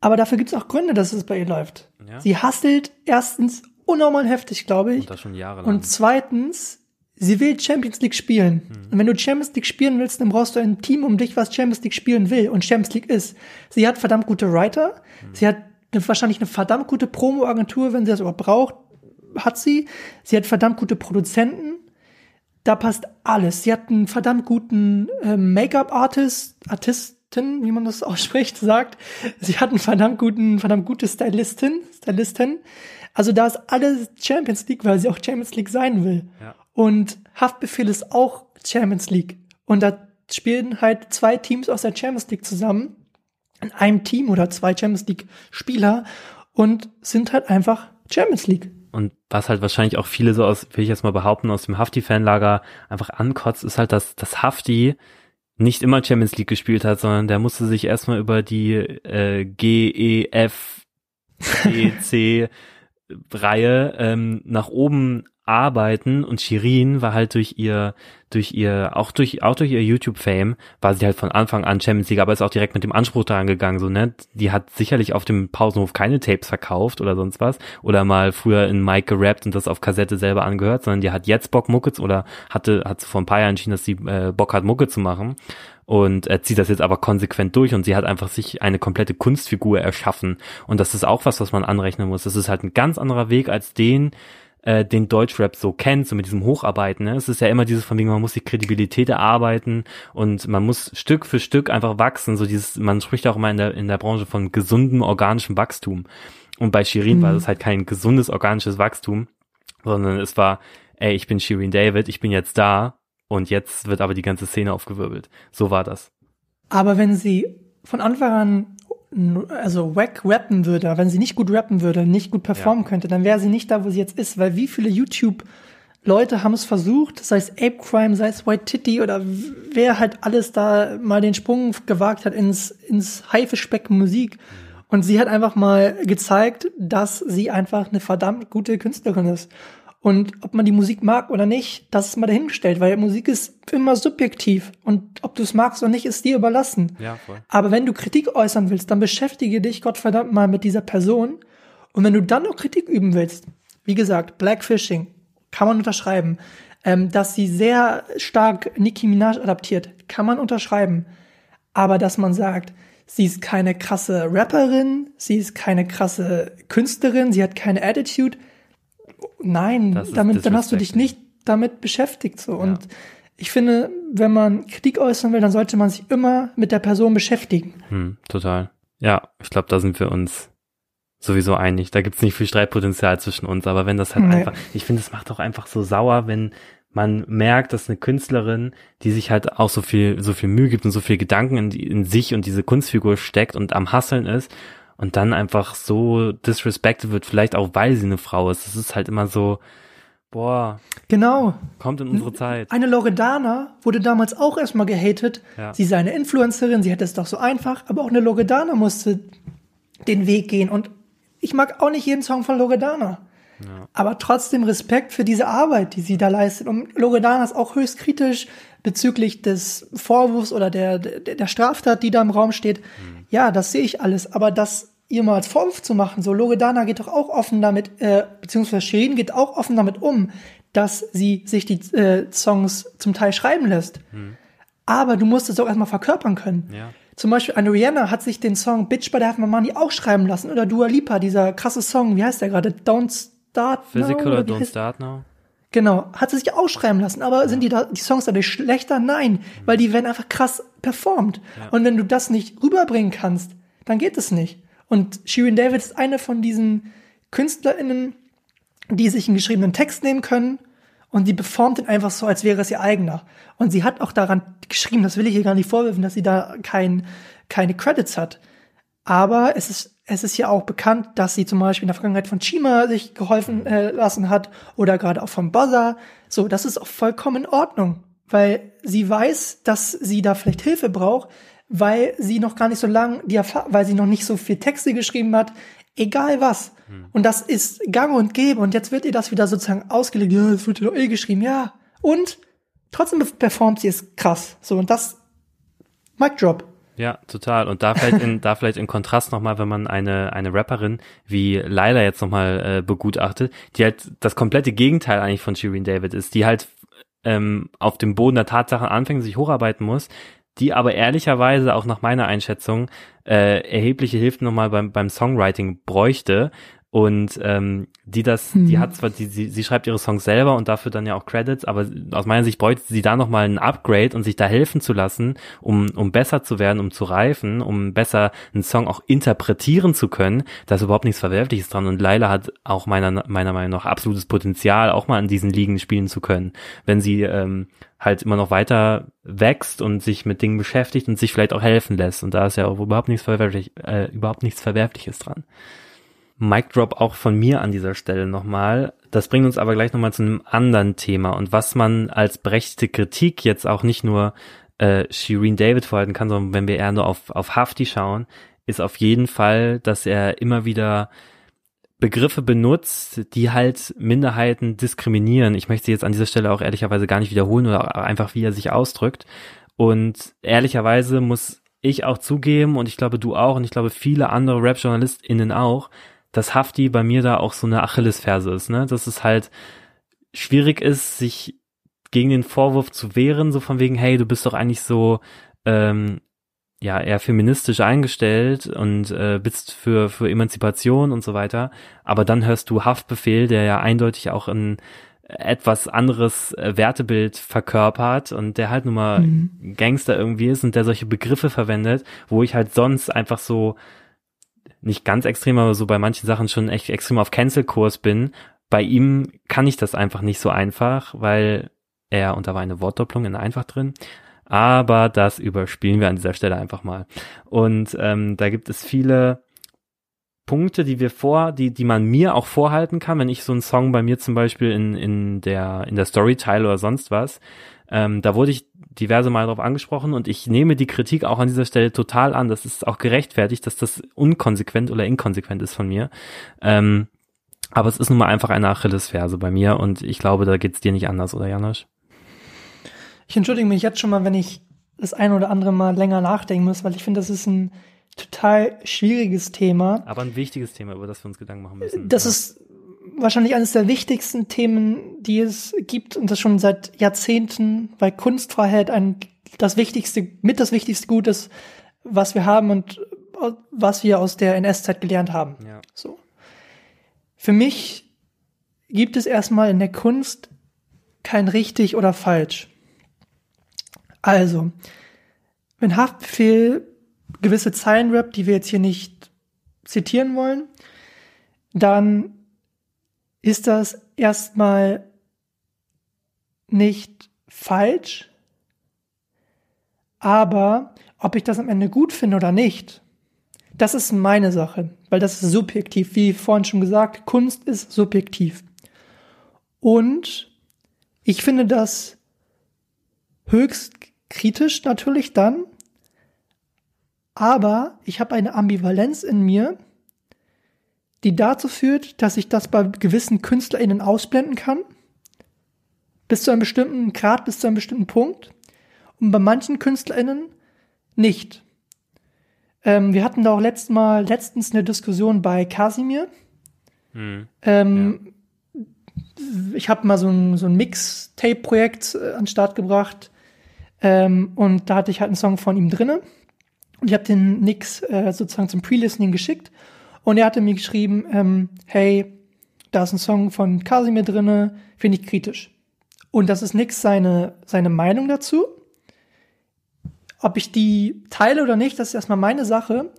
Aber dafür gibt es auch Gründe, dass es bei ihr läuft. Ja. Sie hustelt erstens unnormal heftig, glaube ich. Und das schon jahrelang. Und zweitens Sie will Champions League spielen. Mhm. Und wenn du Champions League spielen willst, dann brauchst du ein Team um dich, was Champions League spielen will und Champions League ist. Sie hat verdammt gute Writer. Mhm. Sie hat eine, wahrscheinlich eine verdammt gute Promo-Agentur, wenn sie das überhaupt braucht, hat sie. Sie hat verdammt gute Produzenten. Da passt alles. Sie hat einen verdammt guten äh, Make-up-Artist, Artistin, wie man das ausspricht, sagt. Sie hat einen verdammt guten, verdammt gute Stylistin, Stylistin. Also da ist alles Champions League, weil sie auch Champions League sein will. Ja. Und Haftbefehl ist auch Champions League. Und da spielen halt zwei Teams aus der Champions League zusammen. In einem Team oder zwei Champions League Spieler und sind halt einfach Champions League. Und was halt wahrscheinlich auch viele so aus, will ich jetzt mal behaupten, aus dem Hafti-Fanlager einfach ankotzt, ist halt, dass das Hafti nicht immer Champions League gespielt hat, sondern der musste sich erstmal über die äh, G, E, F, E, C Reihe ähm, nach oben arbeiten und Shirin war halt durch ihr, durch ihr, auch durch, auch durch ihr YouTube-Fame, war sie halt von Anfang an Champions League, aber ist auch direkt mit dem Anspruch daran gegangen, so, ne? Die hat sicherlich auf dem Pausenhof keine Tapes verkauft oder sonst was oder mal früher in Mike gerappt und das auf Kassette selber angehört, sondern die hat jetzt Bock Mucke zu, oder hatte, hat vor ein paar Jahren entschieden, dass sie äh, Bock hat Mucke zu machen und er zieht das jetzt aber konsequent durch und sie hat einfach sich eine komplette Kunstfigur erschaffen und das ist auch was, was man anrechnen muss. Das ist halt ein ganz anderer Weg als den, äh, den Deutschrap so kennt, so mit diesem Hocharbeiten. Ne? Es ist ja immer dieses von wegen, man muss die Kredibilität erarbeiten und man muss Stück für Stück einfach wachsen. So dieses, man spricht auch immer in der, in der Branche von gesundem organischem Wachstum. Und bei Shirin mhm. war das halt kein gesundes organisches Wachstum, sondern es war, ey, ich bin Shirin David, ich bin jetzt da und jetzt wird aber die ganze Szene aufgewirbelt. So war das. Aber wenn sie von Anfang an also wack rappen würde, wenn sie nicht gut rappen würde, nicht gut performen ja. könnte, dann wäre sie nicht da, wo sie jetzt ist, weil wie viele YouTube Leute haben es versucht, sei es Ape Crime, sei es White Titty oder wer halt alles da mal den Sprung gewagt hat ins, ins Haifischbecken Musik. Und sie hat einfach mal gezeigt, dass sie einfach eine verdammt gute Künstlerin ist. Und ob man die Musik mag oder nicht, das ist mal dahingestellt, weil Musik ist immer subjektiv. Und ob du es magst oder nicht, ist dir überlassen. Ja, voll. Aber wenn du Kritik äußern willst, dann beschäftige dich Gottverdammt mal mit dieser Person. Und wenn du dann noch Kritik üben willst, wie gesagt, Blackfishing, kann man unterschreiben. Ähm, dass sie sehr stark Nicki Minaj adaptiert, kann man unterschreiben. Aber dass man sagt, sie ist keine krasse Rapperin, sie ist keine krasse Künstlerin, sie hat keine Attitude, nein, damit, dann hast du dich nicht damit beschäftigt. So. Und ja. ich finde, wenn man Kritik äußern will, dann sollte man sich immer mit der Person beschäftigen. Hm, total. Ja, ich glaube, da sind wir uns sowieso einig. Da gibt's nicht viel Streitpotenzial zwischen uns, aber wenn das halt nee. einfach, ich finde, es macht doch einfach so sauer, wenn man merkt, dass eine Künstlerin, die sich halt auch so viel, so viel Mühe gibt und so viel Gedanken in, in sich und diese Kunstfigur steckt und am Hasseln ist und dann einfach so disrespected wird, vielleicht auch weil sie eine Frau ist. Das ist halt immer so, boah. Genau. Kommt in unsere Zeit. Eine Loredana wurde damals auch erstmal gehatet. Ja. Sie sei eine Influencerin, sie hätte es doch so einfach, aber auch eine Loredana musste den Weg gehen. Und ich mag auch nicht jeden Song von Loredana. Ja. Aber trotzdem Respekt für diese Arbeit, die sie da leistet. Und Loredana ist auch höchst kritisch bezüglich des Vorwurfs oder der, der, der Straftat, die da im Raum steht. Mhm. Ja, das sehe ich alles. Aber das ihr mal als Vorwurf zu machen, so Loredana geht doch auch offen damit, äh, beziehungsweise Shirin geht auch offen damit um, dass sie sich die äh, Songs zum Teil schreiben lässt. Mhm. Aber du musst es doch erstmal verkörpern können. Ja. Zum Beispiel eine Rihanna hat sich den Song Bitch by the Have My Money auch schreiben lassen. Oder Dua Lipa, dieser krasse Song, wie heißt der gerade? Don't Start Physical oder Don't Start Now? Genau, hat sie sich auch schreiben lassen. Aber ja. sind die, da, die Songs dadurch schlechter? Nein, mhm. weil die werden einfach krass performt. Ja. Und wenn du das nicht rüberbringen kannst, dann geht es nicht. Und Shirin David ist eine von diesen KünstlerInnen, die sich einen geschriebenen Text nehmen können und die performt ihn einfach so, als wäre es ihr eigener. Und sie hat auch daran geschrieben, das will ich ihr gar nicht vorwerfen, dass sie da kein, keine Credits hat. Aber es ist, es ist ja auch bekannt, dass sie zum Beispiel in der Vergangenheit von Chima sich geholfen äh, lassen hat oder gerade auch von Bozza. So, das ist auch vollkommen in Ordnung, weil sie weiß, dass sie da vielleicht Hilfe braucht, weil sie noch gar nicht so lang, die weil sie noch nicht so viel Texte geschrieben hat, egal was. Hm. Und das ist gang und gäbe. Und jetzt wird ihr das wieder sozusagen ausgelegt. Ja, das wird doch eh geschrieben. Ja. Und trotzdem performt sie es krass. So, und das, Mic Drop. Ja, total. Und da vielleicht in, da vielleicht in Kontrast nochmal, wenn man eine, eine Rapperin wie Laila jetzt nochmal äh, begutachtet, die halt das komplette Gegenteil eigentlich von Shirin David ist, die halt ähm, auf dem Boden der Tatsachen anfängt, sich hocharbeiten muss, die aber ehrlicherweise auch nach meiner Einschätzung äh, erhebliche Hilfe nochmal beim, beim Songwriting bräuchte Und ähm, die das, mhm. die hat zwar, die, sie, sie schreibt ihre Songs selber und dafür dann ja auch Credits, aber aus meiner Sicht bräuchte sie da nochmal ein Upgrade und sich da helfen zu lassen, um, um besser zu werden, um zu reifen, um besser einen Song auch interpretieren zu können. Da ist überhaupt nichts Verwerfliches dran. Und Laila hat auch meiner, meiner Meinung nach absolutes Potenzial, auch mal an diesen Ligen spielen zu können. Wenn sie ähm, halt immer noch weiter wächst und sich mit Dingen beschäftigt und sich vielleicht auch helfen lässt. Und da ist ja auch überhaupt nichts verwerflich, äh, überhaupt nichts Verwerfliches dran. Mic Drop auch von mir an dieser Stelle nochmal. Das bringt uns aber gleich nochmal zu einem anderen Thema und was man als berechtigte Kritik jetzt auch nicht nur äh, Shireen David vorhalten kann, sondern wenn wir eher nur auf, auf Hafti schauen, ist auf jeden Fall, dass er immer wieder Begriffe benutzt, die halt Minderheiten diskriminieren. Ich möchte jetzt an dieser Stelle auch ehrlicherweise gar nicht wiederholen oder einfach wie er sich ausdrückt. Und ehrlicherweise muss ich auch zugeben und ich glaube du auch und ich glaube viele andere Rap-JournalistInnen auch, dass Hafti bei mir da auch so eine Achillesferse ist, ne? Dass es halt schwierig ist, sich gegen den Vorwurf zu wehren, so von wegen, hey, du bist doch eigentlich so, ähm, ja, eher feministisch eingestellt und äh, bist für, für Emanzipation und so weiter. Aber dann hörst du Haftbefehl, der ja eindeutig auch ein etwas anderes äh, Wertebild verkörpert und der halt nun mal mhm. Gangster irgendwie ist und der solche Begriffe verwendet, wo ich halt sonst einfach so nicht ganz extrem, aber so bei manchen Sachen schon echt extrem auf Cancel-Kurs bin. Bei ihm kann ich das einfach nicht so einfach, weil er, und da war eine Wortdopplung in einfach drin, aber das überspielen wir an dieser Stelle einfach mal. Und ähm, da gibt es viele Punkte, die wir vor, die, die man mir auch vorhalten kann, wenn ich so einen Song bei mir zum Beispiel in, in der, in der Story teile oder sonst was. Ähm, da wurde ich diverse Mal darauf angesprochen und ich nehme die Kritik auch an dieser Stelle total an. Das ist auch gerechtfertigt, dass das unkonsequent oder inkonsequent ist von mir. Ähm, aber es ist nun mal einfach eine Achillesferse bei mir und ich glaube, da geht's dir nicht anders, oder Janosch? Ich entschuldige mich jetzt schon mal, wenn ich das ein oder andere Mal länger nachdenken muss, weil ich finde, das ist ein total schwieriges Thema. Aber ein wichtiges Thema, über das wir uns Gedanken machen müssen. Das ja. ist wahrscheinlich eines der wichtigsten Themen, die es gibt und das schon seit Jahrzehnten, weil Kunstfreiheit ein das wichtigste, mit das wichtigste Gut ist, was wir haben und was wir aus der NS-Zeit gelernt haben. Ja. So. Für mich gibt es erstmal in der Kunst kein richtig oder falsch. Also, wenn Haftbefehl gewisse Zeilen rappt, die wir jetzt hier nicht zitieren wollen, dann ist das erstmal nicht falsch, aber ob ich das am Ende gut finde oder nicht, das ist meine Sache, weil das ist subjektiv. Wie vorhin schon gesagt, Kunst ist subjektiv. Und ich finde das höchst kritisch natürlich dann, aber ich habe eine Ambivalenz in mir, die dazu führt, dass ich das bei gewissen KünstlerInnen ausblenden kann. Bis zu einem bestimmten Grad, bis zu einem bestimmten Punkt. Und bei manchen KünstlerInnen nicht. Ähm, wir hatten da auch letztes Mal, letztens eine Diskussion bei Casimir. Hm. Ähm, ja. Ich habe mal so ein, so ein Mixtape-Projekt äh, an den Start gebracht. Ähm, und da hatte ich halt einen Song von ihm drinne. Und ich habe den Nix äh, sozusagen zum Pre-Listening geschickt. Und er hatte mir geschrieben, ähm, hey, da ist ein Song von Casimir drinne, finde ich kritisch. Und das ist nix seine, seine Meinung dazu. Ob ich die teile oder nicht, das ist erstmal meine Sache.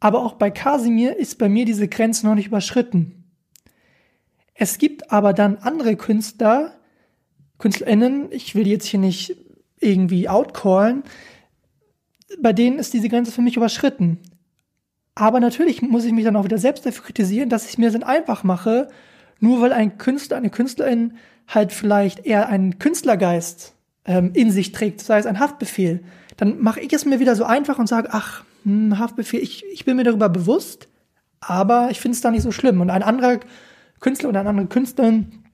Aber auch bei Casimir ist bei mir diese Grenze noch nicht überschritten. Es gibt aber dann andere Künstler, KünstlerInnen, ich will jetzt hier nicht irgendwie outcallen, bei denen ist diese Grenze für mich überschritten. Aber natürlich muss ich mich dann auch wieder selbst dafür kritisieren, dass ich mir das einfach mache, nur weil ein Künstler, eine Künstlerin halt vielleicht eher einen Künstlergeist ähm, in sich trägt, sei es ein Haftbefehl, dann mache ich es mir wieder so einfach und sage, ach, hm, Haftbefehl, ich, ich bin mir darüber bewusst, aber ich finde es da nicht so schlimm. Und ein anderer Künstler oder eine andere Künstlerin,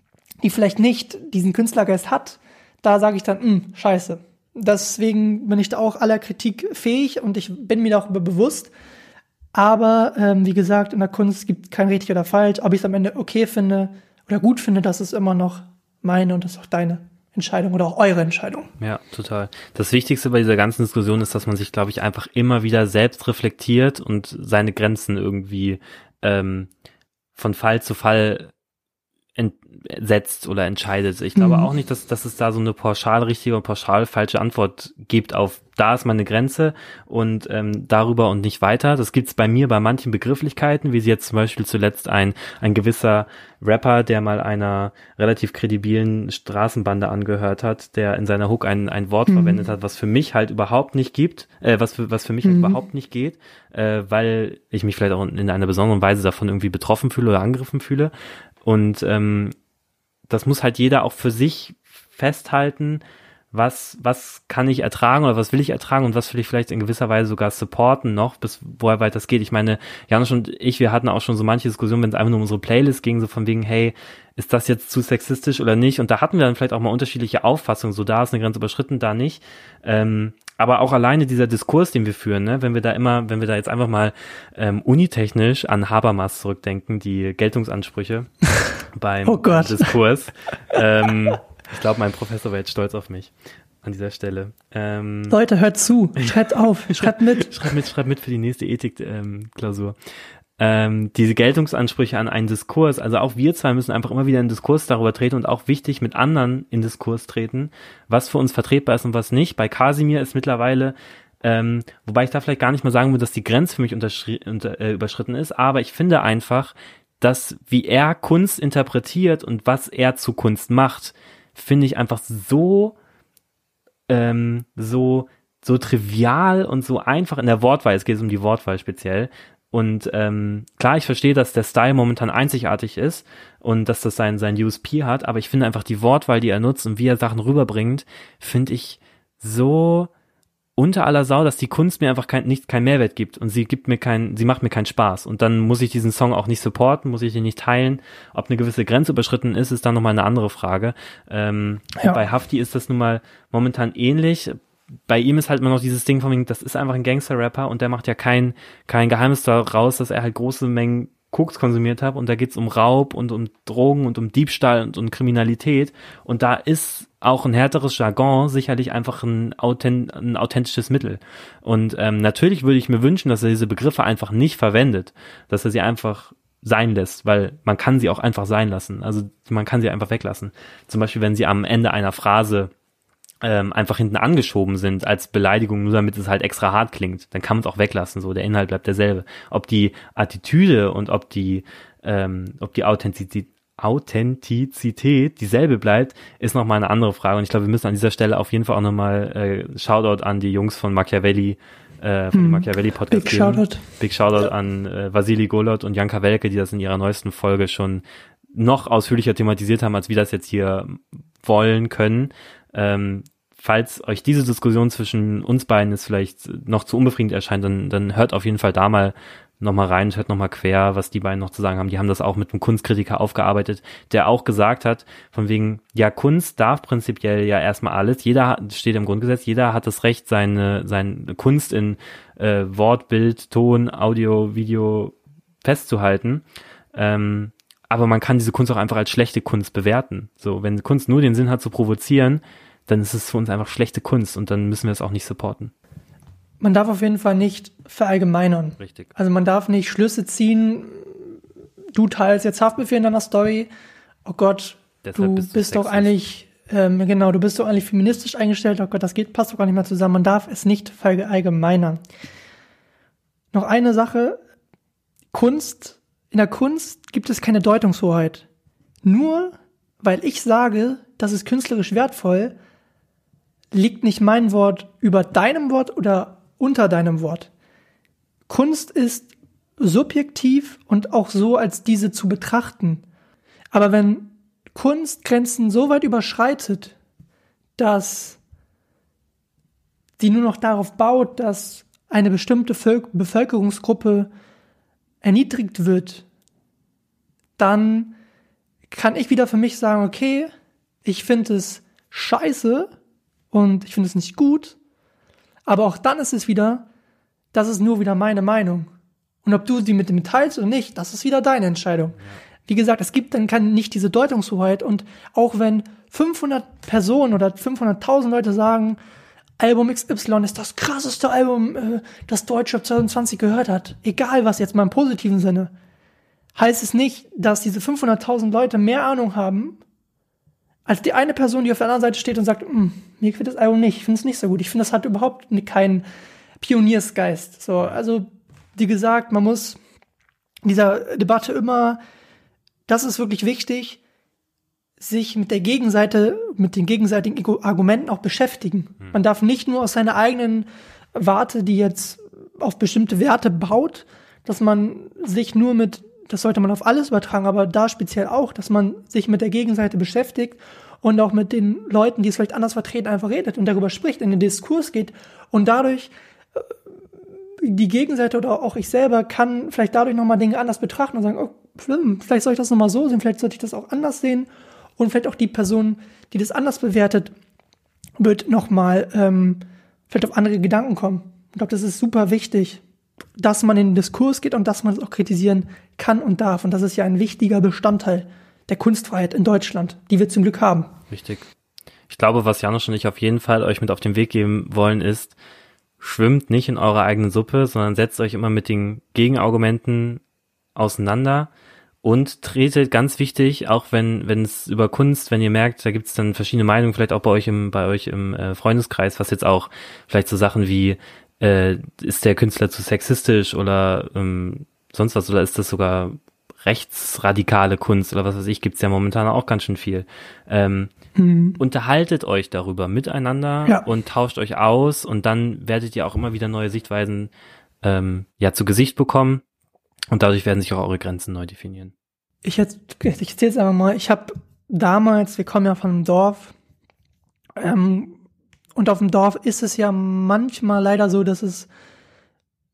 die vielleicht nicht diesen Künstlergeist hat, da sage ich dann, hm, scheiße. Deswegen bin ich da auch aller Kritik fähig und ich bin mir darüber bewusst, aber ähm, wie gesagt, in der Kunst gibt kein richtig oder falsch. Ob ich es am Ende okay finde oder gut finde, das ist immer noch meine und das ist auch deine Entscheidung oder auch eure Entscheidung. Ja, total. Das Wichtigste bei dieser ganzen Diskussion ist, dass man sich, glaube ich, einfach immer wieder selbst reflektiert und seine Grenzen irgendwie ähm, von Fall zu Fall setzt oder entscheidet. Ich glaube mhm. auch nicht, dass, dass es da so eine pauschal richtige und pauschal falsche Antwort gibt auf da ist meine Grenze und ähm, darüber und nicht weiter. Das gibt's bei mir bei manchen Begrifflichkeiten, wie sie jetzt zum Beispiel zuletzt ein, ein gewisser Rapper, der mal einer relativ kredibilen Straßenbande angehört hat, der in seiner Hook ein, ein Wort mhm. verwendet hat, was für mich halt überhaupt nicht gibt, äh, was für, was für mich halt mhm. halt überhaupt nicht geht, äh, weil ich mich vielleicht auch in einer besonderen Weise davon irgendwie betroffen fühle oder angegriffen fühle. Und ähm, das muss halt jeder auch für sich festhalten, was, was kann ich ertragen oder was will ich ertragen und was will ich vielleicht in gewisser Weise sogar supporten noch, bis woher weit das geht. Ich meine, Janusz und ich, wir hatten auch schon so manche Diskussionen, wenn es einfach nur um unsere Playlist ging, so von wegen, hey, ist das jetzt zu sexistisch oder nicht? Und da hatten wir dann vielleicht auch mal unterschiedliche Auffassungen, so da ist eine Grenze überschritten, da nicht. Ähm, aber auch alleine dieser Diskurs, den wir führen, ne, wenn wir da immer, wenn wir da jetzt einfach mal ähm, unitechnisch an Habermas zurückdenken, die Geltungsansprüche beim oh Diskurs. ähm, ich glaube, mein Professor wäre jetzt stolz auf mich an dieser Stelle. Ähm, Leute, hört zu, schreibt auf, schreibt mit. schreibt mit, schreibt mit für die nächste Ethik-Klausur. Ähm, diese Geltungsansprüche an einen Diskurs, also auch wir zwei müssen einfach immer wieder in Diskurs darüber treten und auch wichtig mit anderen in Diskurs treten, was für uns vertretbar ist und was nicht. Bei Kasimir ist mittlerweile ähm, wobei ich da vielleicht gar nicht mal sagen würde, dass die Grenze für mich unter, äh, überschritten ist, aber ich finde einfach, dass wie er Kunst interpretiert und was er zu Kunst macht, finde ich einfach so, ähm, so, so trivial und so einfach in der Wortwahl. Es geht um die Wortwahl speziell, und ähm, klar, ich verstehe, dass der Style momentan einzigartig ist und dass das sein, sein USP hat, aber ich finde einfach die Wortwahl, die er nutzt und wie er Sachen rüberbringt, finde ich so unter aller Sau, dass die Kunst mir einfach kein, nicht keinen Mehrwert gibt und sie gibt mir keinen, sie macht mir keinen Spaß und dann muss ich diesen Song auch nicht supporten, muss ich ihn nicht teilen. Ob eine gewisse Grenze überschritten ist, ist dann nochmal eine andere Frage. Ähm, ja. Bei Hafti ist das nun mal momentan ähnlich bei ihm ist halt immer noch dieses Ding von wegen, das ist einfach ein Gangster-Rapper und der macht ja kein, kein Geheimnis daraus, dass er halt große Mengen Koks konsumiert hat und da geht's um Raub und um Drogen und um Diebstahl und um Kriminalität und da ist auch ein härteres Jargon sicherlich einfach ein, authent ein authentisches Mittel. Und ähm, natürlich würde ich mir wünschen, dass er diese Begriffe einfach nicht verwendet, dass er sie einfach sein lässt, weil man kann sie auch einfach sein lassen. Also man kann sie einfach weglassen. Zum Beispiel, wenn sie am Ende einer Phrase ähm, einfach hinten angeschoben sind als Beleidigung, nur damit es halt extra hart klingt, dann kann man es auch weglassen. So, der Inhalt bleibt derselbe. Ob die Attitüde und ob die, ähm, ob die Authentizität, Authentizität dieselbe bleibt, ist nochmal eine andere Frage. Und ich glaube, wir müssen an dieser Stelle auf jeden Fall auch nochmal äh, Shoutout an die Jungs von Machiavelli, äh, von hm. dem Machiavelli Podcast Big geben. Shoutout. Big Shoutout an äh, Vasili Golot und Janka Welke, die das in ihrer neuesten Folge schon noch ausführlicher thematisiert haben, als wir das jetzt hier wollen können. Ähm, falls euch diese Diskussion zwischen uns beiden ist vielleicht noch zu unbefriedigend erscheint, dann, dann hört auf jeden Fall da mal nochmal rein, hört nochmal quer, was die beiden noch zu sagen haben. Die haben das auch mit einem Kunstkritiker aufgearbeitet, der auch gesagt hat, von wegen, ja, Kunst darf prinzipiell ja erstmal alles. Jeder steht im Grundgesetz, jeder hat das Recht, seine, seine Kunst in äh, Wort, Bild, Ton, Audio, Video festzuhalten. Ähm, aber man kann diese Kunst auch einfach als schlechte Kunst bewerten. So, wenn Kunst nur den Sinn hat zu provozieren, dann ist es für uns einfach schlechte Kunst und dann müssen wir es auch nicht supporten. Man darf auf jeden Fall nicht verallgemeinern. Richtig. Also man darf nicht Schlüsse ziehen, du teilst jetzt Haftbefehl in deiner Story, oh Gott, Deshalb du bist, bist doch eigentlich, ähm, genau, du bist doch eigentlich feministisch eingestellt, oh Gott, das geht, passt doch gar nicht mehr zusammen. Man darf es nicht verallgemeinern. Noch eine Sache, Kunst in der Kunst gibt es keine Deutungshoheit. Nur weil ich sage, das ist künstlerisch wertvoll, liegt nicht mein Wort über deinem Wort oder unter deinem Wort. Kunst ist subjektiv und auch so als diese zu betrachten. Aber wenn Kunst Grenzen so weit überschreitet, dass die nur noch darauf baut, dass eine bestimmte Bevölkerungsgruppe erniedrigt wird, dann kann ich wieder für mich sagen, okay, ich finde es scheiße und ich finde es nicht gut, aber auch dann ist es wieder, das ist nur wieder meine Meinung. Und ob du sie mit dem teilst oder nicht, das ist wieder deine Entscheidung. Wie gesagt, es gibt dann kann nicht diese Deutungshoheit und auch wenn 500 Personen oder 500.000 Leute sagen, Album XY ist das krasseste Album, äh, das Deutschrap 2020 gehört hat. Egal was jetzt mal im positiven Sinne. heißt es nicht, dass diese 500.000 Leute mehr Ahnung haben, als die eine Person, die auf der anderen Seite steht und sagt, hm, mir gefällt das Album nicht, ich finde es nicht so gut. Ich finde, das hat überhaupt keinen Pioniersgeist. So, also, wie gesagt, man muss dieser Debatte immer, das ist wirklich wichtig, sich mit der Gegenseite, mit den gegenseitigen Argumenten auch beschäftigen. Hm. Man darf nicht nur aus seiner eigenen Warte, die jetzt auf bestimmte Werte baut, dass man sich nur mit, das sollte man auf alles übertragen, aber da speziell auch, dass man sich mit der Gegenseite beschäftigt und auch mit den Leuten, die es vielleicht anders vertreten, einfach redet und darüber spricht, in den Diskurs geht und dadurch äh, die Gegenseite oder auch ich selber kann vielleicht dadurch nochmal Dinge anders betrachten und sagen, oh, vielleicht soll ich das nochmal so sehen, vielleicht sollte ich das auch anders sehen und vielleicht auch die Person, die das anders bewertet, wird nochmal ähm, vielleicht auf andere Gedanken kommen. Ich glaube, das ist super wichtig, dass man in den Diskurs geht und dass man es auch kritisieren kann und darf. Und das ist ja ein wichtiger Bestandteil der Kunstfreiheit in Deutschland, die wir zum Glück haben. Richtig. Ich glaube, was Janusz und ich auf jeden Fall euch mit auf den Weg geben wollen, ist, schwimmt nicht in eurer eigenen Suppe, sondern setzt euch immer mit den Gegenargumenten auseinander und tretet ganz wichtig, auch wenn wenn es über Kunst, wenn ihr merkt, da gibt es dann verschiedene Meinungen, vielleicht auch bei euch im bei euch im äh, Freundeskreis, was jetzt auch vielleicht so Sachen wie äh, ist der Künstler zu sexistisch oder ähm, sonst was oder ist das sogar rechtsradikale Kunst oder was weiß ich, gibt's ja momentan auch ganz schön viel. Ähm, mhm. Unterhaltet euch darüber miteinander ja. und tauscht euch aus und dann werdet ihr auch immer wieder neue Sichtweisen ähm, ja zu Gesicht bekommen und dadurch werden sich auch eure Grenzen neu definieren. Ich, jetzt, ich erzähle es einfach mal. Ich habe damals, wir kommen ja von einem Dorf, ähm, und auf dem Dorf ist es ja manchmal leider so, dass es,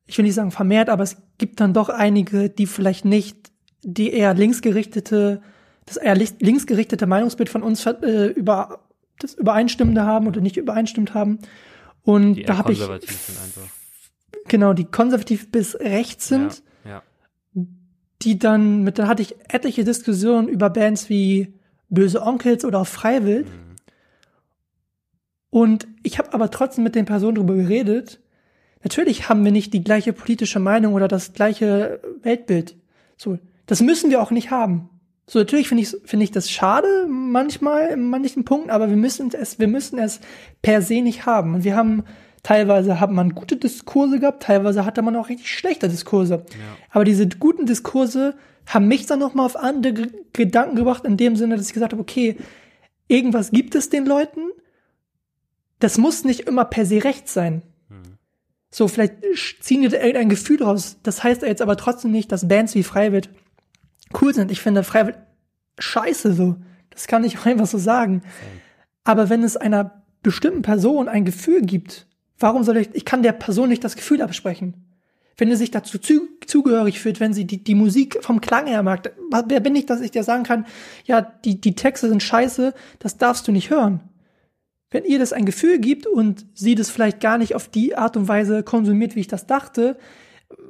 ich will nicht sagen vermehrt, aber es gibt dann doch einige, die vielleicht nicht die eher linksgerichtete, das eher linksgerichtete Meinungsbild von uns äh, über das Übereinstimmende haben oder nicht übereinstimmt haben. Und die da habe ich genau die konservativ bis rechts sind. Ja die dann, mit da hatte ich etliche Diskussionen über Bands wie Böse Onkels oder Freiwild. Mhm. Und ich habe aber trotzdem mit den Personen darüber geredet. Natürlich haben wir nicht die gleiche politische Meinung oder das gleiche Weltbild. So, das müssen wir auch nicht haben. So, natürlich finde ich, finde ich das schade manchmal in manchen Punkten, aber wir müssen es, wir müssen es per se nicht haben. Und wir haben Teilweise hat man gute Diskurse gehabt, teilweise hatte man auch richtig schlechte Diskurse. Ja. Aber diese guten Diskurse haben mich dann noch mal auf andere Gedanken gebracht, in dem Sinne, dass ich gesagt habe, okay, irgendwas gibt es den Leuten. Das muss nicht immer per se recht sein. Mhm. So, vielleicht ziehen die da irgendein Gefühl raus. Das heißt jetzt aber trotzdem nicht, dass Bands wie Freiwild cool sind. Ich finde Freiwild scheiße so. Das kann ich auch einfach so sagen. Aber wenn es einer bestimmten Person ein Gefühl gibt, Warum soll ich, ich kann der Person nicht das Gefühl absprechen. Wenn sie sich dazu zu, zugehörig fühlt, wenn sie die, die Musik vom Klang her mag, wer bin ich, dass ich dir sagen kann, ja, die, die Texte sind scheiße, das darfst du nicht hören. Wenn ihr das ein Gefühl gibt und sie das vielleicht gar nicht auf die Art und Weise konsumiert, wie ich das dachte,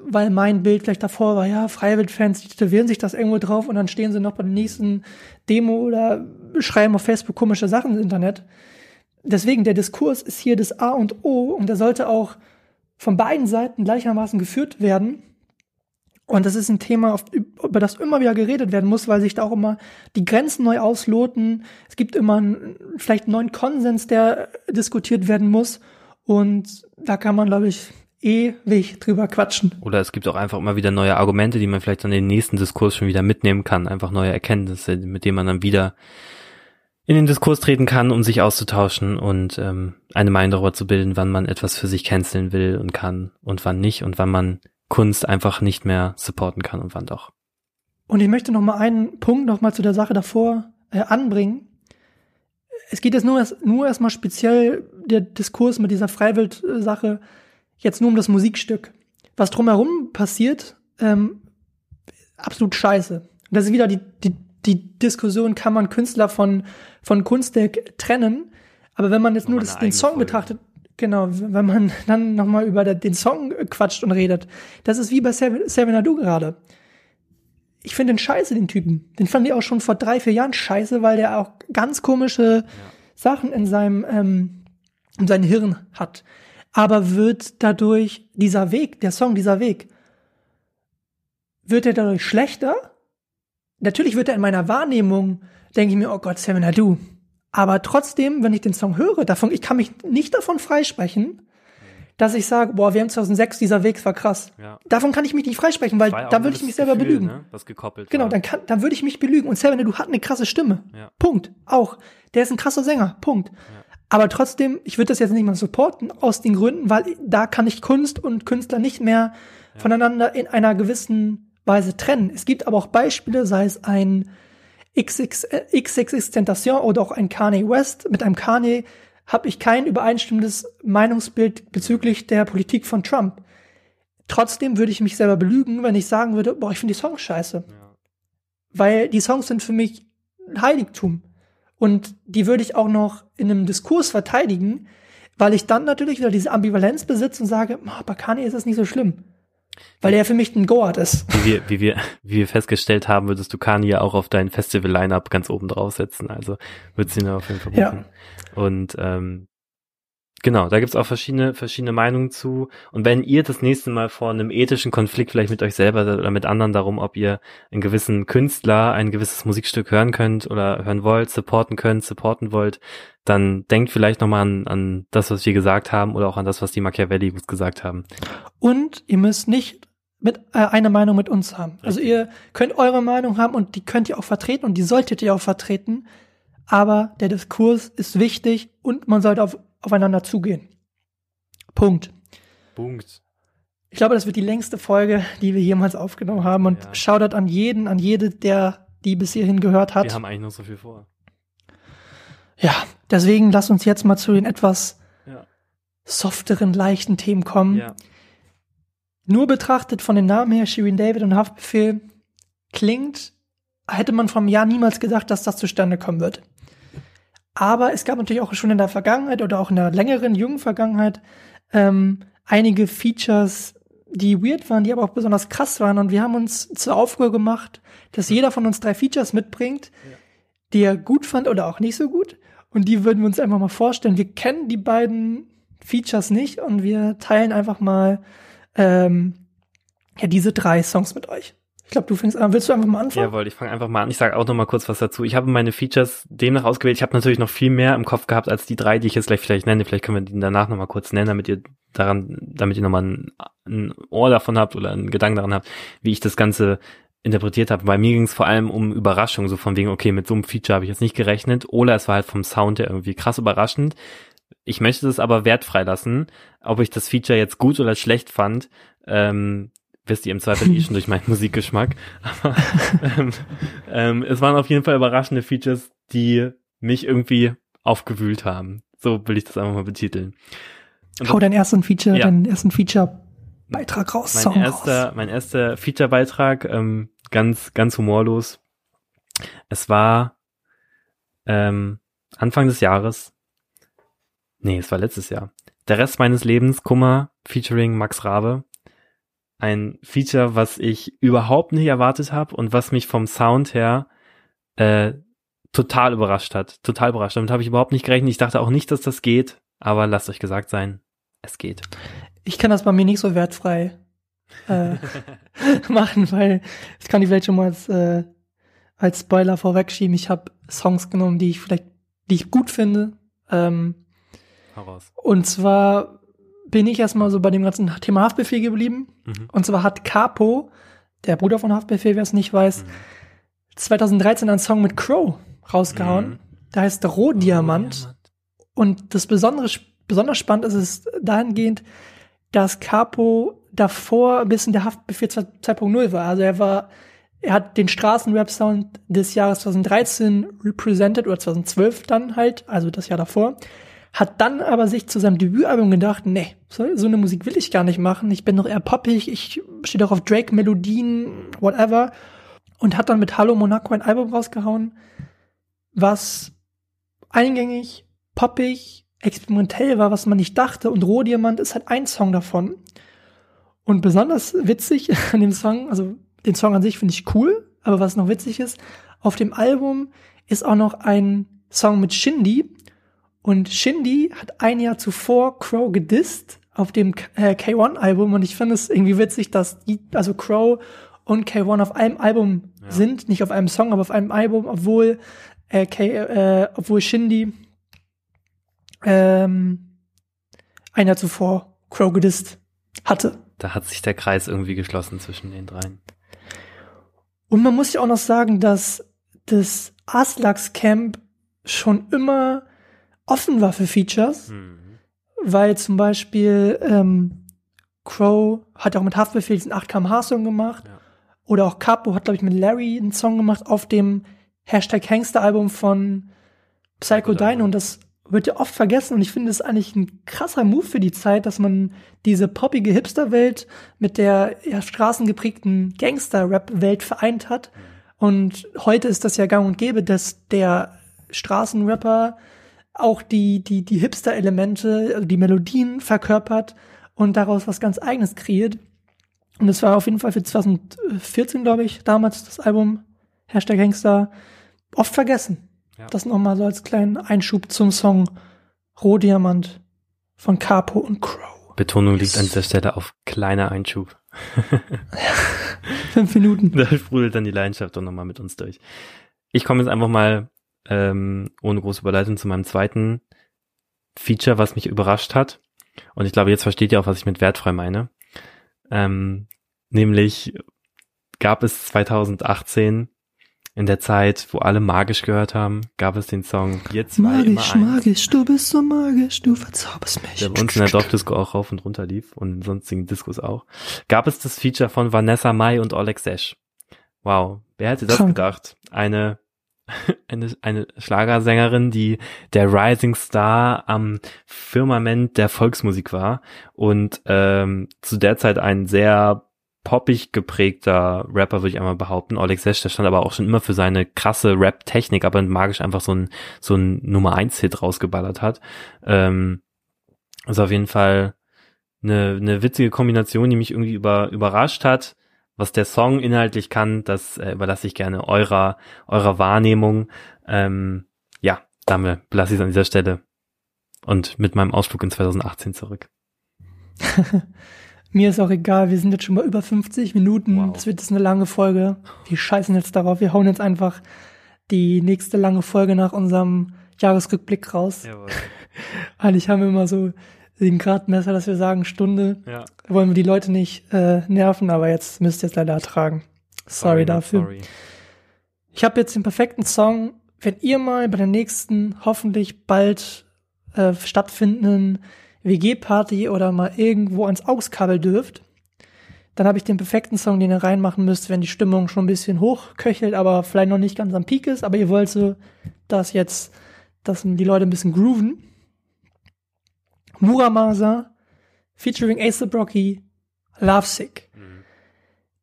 weil mein Bild vielleicht davor war, ja, Freiwild-Fans, die tätowieren sich das irgendwo drauf und dann stehen sie noch bei der nächsten Demo oder schreiben auf Facebook komische Sachen im Internet deswegen, der Diskurs ist hier das A und O und der sollte auch von beiden Seiten gleichermaßen geführt werden. Und das ist ein Thema, über das immer wieder geredet werden muss, weil sich da auch immer die Grenzen neu ausloten. Es gibt immer einen, vielleicht einen neuen Konsens, der diskutiert werden muss. Und da kann man, glaube ich, ewig drüber quatschen. Oder es gibt auch einfach immer wieder neue Argumente, die man vielleicht dann in den nächsten Diskurs schon wieder mitnehmen kann. Einfach neue Erkenntnisse, mit denen man dann wieder in den Diskurs treten kann, um sich auszutauschen und ähm, eine Meinung darüber zu bilden, wann man etwas für sich canceln will und kann und wann nicht und wann man Kunst einfach nicht mehr supporten kann und wann doch. Und ich möchte noch mal einen Punkt noch mal zu der Sache davor äh, anbringen. Es geht jetzt nur, erst, nur erstmal speziell der Diskurs mit dieser Freiwild-Sache jetzt nur um das Musikstück. Was drumherum passiert, ähm, absolut scheiße. Und das ist wieder die, die die Diskussion, kann man Künstler von, von Kunstwerk trennen? Aber wenn man jetzt nur das, den Song Folge. betrachtet, genau, wenn man dann nochmal über den Song quatscht und redet, das ist wie bei Seven Adu gerade. Ich finde den scheiße, den Typen. Den fand ich auch schon vor drei, vier Jahren scheiße, weil der auch ganz komische ja. Sachen in seinem, ähm, in seinem Hirn hat. Aber wird dadurch dieser Weg, der Song, dieser Weg, wird er dadurch schlechter natürlich wird er in meiner Wahrnehmung, denke ich mir, oh Gott, Seven du. Aber trotzdem, wenn ich den Song höre, davon, ich kann mich nicht davon freisprechen, dass ich sage, boah, wir haben 2006, dieser Weg war krass. Ja. Davon kann ich mich nicht freisprechen, weil da würde ich mich selber Gefühl, belügen. Ne? Was gekoppelt genau, war. dann, kann, dann würde ich mich belügen. Und Seven, du hat eine krasse Stimme. Ja. Punkt. Auch. Der ist ein krasser Sänger. Punkt. Ja. Aber trotzdem, ich würde das jetzt nicht mal supporten, aus den Gründen, weil da kann ich Kunst und Künstler nicht mehr voneinander in einer gewissen Weise trennen. Es gibt aber auch Beispiele, sei es ein XX, XXX Tentation oder auch ein Kanye West. Mit einem Kanye habe ich kein übereinstimmendes Meinungsbild bezüglich der Politik von Trump. Trotzdem würde ich mich selber belügen, wenn ich sagen würde, boah, ich finde die Songs scheiße. Ja. Weil die Songs sind für mich ein Heiligtum. Und die würde ich auch noch in einem Diskurs verteidigen, weil ich dann natürlich wieder diese Ambivalenz besitze und sage, oh, bei Kanye ist das nicht so schlimm. Weil er für mich ein Goat ist. Wie wir, wie wir, wie wir festgestellt haben, würdest du Kanye ja auch auf dein Festival-Line-Up ganz oben draufsetzen. Also würdest du ihn auf jeden Fall buchen. Ja. Und ähm, Genau, da gibt's auch verschiedene, verschiedene Meinungen zu. Und wenn ihr das nächste Mal vor einem ethischen Konflikt vielleicht mit euch selber oder mit anderen darum, ob ihr einen gewissen Künstler, ein gewisses Musikstück hören könnt oder hören wollt, supporten könnt, supporten wollt, dann denkt vielleicht nochmal an, an das, was wir gesagt haben oder auch an das, was die Machiavelli gesagt haben. Und ihr müsst nicht mit äh, eine Meinung mit uns haben. Also ihr könnt eure Meinung haben und die könnt ihr auch vertreten und die solltet ihr auch vertreten. Aber der Diskurs ist wichtig und man sollte auf aufeinander zugehen. Punkt. Punkt. Ich glaube, das wird die längste Folge, die wir jemals aufgenommen haben. Und ja. Shoutout an jeden, an jede, der die bis hierhin gehört hat. Wir haben eigentlich noch so viel vor. Ja, deswegen lass uns jetzt mal zu den etwas ja. softeren, leichten Themen kommen. Ja. Nur betrachtet von den Namen her, Shirin David und Haftbefehl, klingt, hätte man vom Jahr niemals gedacht, dass das zustande kommen wird. Aber es gab natürlich auch schon in der Vergangenheit oder auch in der längeren, jungen Vergangenheit ähm, einige Features, die weird waren, die aber auch besonders krass waren. Und wir haben uns zur Aufgabe gemacht, dass jeder von uns drei Features mitbringt, ja. die er gut fand oder auch nicht so gut. Und die würden wir uns einfach mal vorstellen. Wir kennen die beiden Features nicht und wir teilen einfach mal ähm, ja, diese drei Songs mit euch. Ich glaube, du fängst an. Willst du einfach mal anfangen? Jawohl, ich fange einfach mal an. Ich sage auch noch mal kurz was dazu. Ich habe meine Features demnach ausgewählt. Ich habe natürlich noch viel mehr im Kopf gehabt als die drei, die ich jetzt gleich vielleicht nenne. Vielleicht können wir die danach noch mal kurz nennen, damit ihr daran, damit ihr noch mal ein, ein Ohr davon habt oder einen Gedanken daran habt, wie ich das Ganze interpretiert habe. Bei mir ging es vor allem um Überraschung, so von wegen, okay, mit so einem Feature habe ich jetzt nicht gerechnet. Oder es war halt vom Sound her irgendwie krass überraschend. Ich möchte das aber wertfrei lassen, ob ich das Feature jetzt gut oder schlecht fand. Ähm, wisst ihr im Zweifel eh schon durch meinen Musikgeschmack. Aber ähm, ähm, es waren auf jeden Fall überraschende Features, die mich irgendwie aufgewühlt haben. So will ich das einfach mal betiteln. Und Hau deinen ersten Feature, ja. deinen ersten Feature-Beitrag raus. Mein Song erster, raus. mein erster Feature-Beitrag, ähm, ganz, ganz humorlos. Es war ähm, Anfang des Jahres. Nee, es war letztes Jahr. Der Rest meines Lebens, Kummer, featuring Max Rabe ein Feature, was ich überhaupt nicht erwartet habe und was mich vom Sound her äh, total überrascht hat. Total überrascht. Damit habe ich überhaupt nicht gerechnet. Ich dachte auch nicht, dass das geht, aber lasst euch gesagt sein, es geht. Ich kann das bei mir nicht so wertfrei äh, machen, weil das kann ich vielleicht schon mal als, äh, als Spoiler vorwegschieben. Ich habe Songs genommen, die ich vielleicht, die ich gut finde. Ähm, Heraus. Und zwar bin ich erstmal so bei dem ganzen Thema Haftbefehl geblieben. Mhm. Und zwar hat Capo, der Bruder von Haftbefehl, wer es nicht weiß, mhm. 2013 einen Song mit Crow rausgehauen. Mhm. Der heißt Rohdiamant. Oh, und das Besondere, besonders spannend ist es dahingehend, dass Capo davor ein bisschen der Haftbefehl 2.0 war. Also er war, er hat den Straßenrap-Sound des Jahres 2013 represented oder 2012 dann halt, also das Jahr davor hat dann aber sich zu seinem Debütalbum gedacht, nee, so, so eine Musik will ich gar nicht machen. Ich bin doch eher poppig, ich stehe doch auf Drake-Melodien, whatever. Und hat dann mit Hallo Monaco ein Album rausgehauen, was eingängig, poppig, experimentell war, was man nicht dachte. Und Rohdiamant ist halt ein Song davon. Und besonders witzig an dem Song, also den Song an sich finde ich cool, aber was noch witzig ist, auf dem Album ist auch noch ein Song mit Shindy, und Shindy hat ein Jahr zuvor Crow gedisst auf dem äh, K1-Album und ich finde es irgendwie witzig, dass die, also Crow und K1 auf einem Album ja. sind, nicht auf einem Song, aber auf einem Album, obwohl äh, K, äh, obwohl Shindy ähm, ein Jahr zuvor Crow gedisst hatte. Da hat sich der Kreis irgendwie geschlossen zwischen den dreien. Und man muss ja auch noch sagen, dass das Aslax Camp schon immer offen war für Features, mhm. weil zum Beispiel ähm, Crow hat auch mit Haftbefehl diesen 8 kmh Song gemacht ja. oder auch Capo hat glaube ich mit Larry einen Song gemacht auf dem Hashtag Hangster Album von Psycho Dino und das wird ja oft vergessen und ich finde es eigentlich ein krasser Move für die Zeit, dass man diese poppige Hipster-Welt mit der ja, straßengeprägten Gangster-Rap-Welt vereint hat. Und heute ist das ja gang und gäbe, dass der Straßenrapper auch die, die, die Hipster-Elemente, also die Melodien verkörpert und daraus was ganz Eigenes kreiert. Und es war auf jeden Fall für 2014, glaube ich, damals das Album Hashtag Gangster oft vergessen. Ja. Das nochmal so als kleinen Einschub zum Song Rohdiamant von Capo und Crow. Betonung liegt an dieser Stelle auf kleiner Einschub. Fünf Minuten. Da sprudelt dann die Leidenschaft doch nochmal mit uns durch. Ich komme jetzt einfach mal ähm, ohne große Überleitung zu meinem zweiten Feature, was mich überrascht hat. Und ich glaube, jetzt versteht ihr auch, was ich mit wertfrei meine. Ähm, nämlich gab es 2018 in der Zeit, wo alle magisch gehört haben, gab es den Song zwei Magisch, magisch, du bist so magisch, du verzauberst mich. Der bei uns in der Dorfdisco auch rauf und runter lief und in sonstigen Discos auch. Gab es das Feature von Vanessa Mai und Oleg Sesh. Wow, wer hätte das Krank. gedacht? Eine eine, eine Schlagersängerin, die der Rising Star am Firmament der Volksmusik war und ähm, zu der Zeit ein sehr poppig geprägter Rapper, würde ich einmal behaupten. Oleg Sesh, der stand aber auch schon immer für seine krasse Rap-Technik, aber magisch einfach so ein, so ein Nummer 1-Hit rausgeballert hat. Ähm, also auf jeden Fall eine, eine witzige Kombination, die mich irgendwie über, überrascht hat. Was der Song inhaltlich kann, das äh, überlasse ich gerne eurer, eurer Wahrnehmung. Ähm, ja, damit belasse ich es an dieser Stelle. Und mit meinem Ausflug in 2018 zurück. Mir ist auch egal, wir sind jetzt schon mal über 50 Minuten. Wow. Das wird jetzt eine lange Folge. Wir scheißen jetzt darauf. Wir hauen jetzt einfach die nächste lange Folge nach unserem Jahresrückblick raus. Jawohl. Eigentlich haben wir immer so den Gradmesser, dass wir sagen Stunde. Ja. Wollen wir die Leute nicht äh, nerven, aber jetzt müsst ihr es leider ertragen. Sorry, sorry dafür. Sorry. Ich habe jetzt den perfekten Song. Wenn ihr mal bei der nächsten, hoffentlich bald äh, stattfindenden WG-Party oder mal irgendwo ans Augskabel dürft, dann habe ich den perfekten Song, den ihr reinmachen müsst, wenn die Stimmung schon ein bisschen hochköchelt, aber vielleicht noch nicht ganz am Peak ist, aber ihr wollt so, dass jetzt, dass die Leute ein bisschen grooven. Muramasa featuring Ace Brocky, Lovesick. Mhm.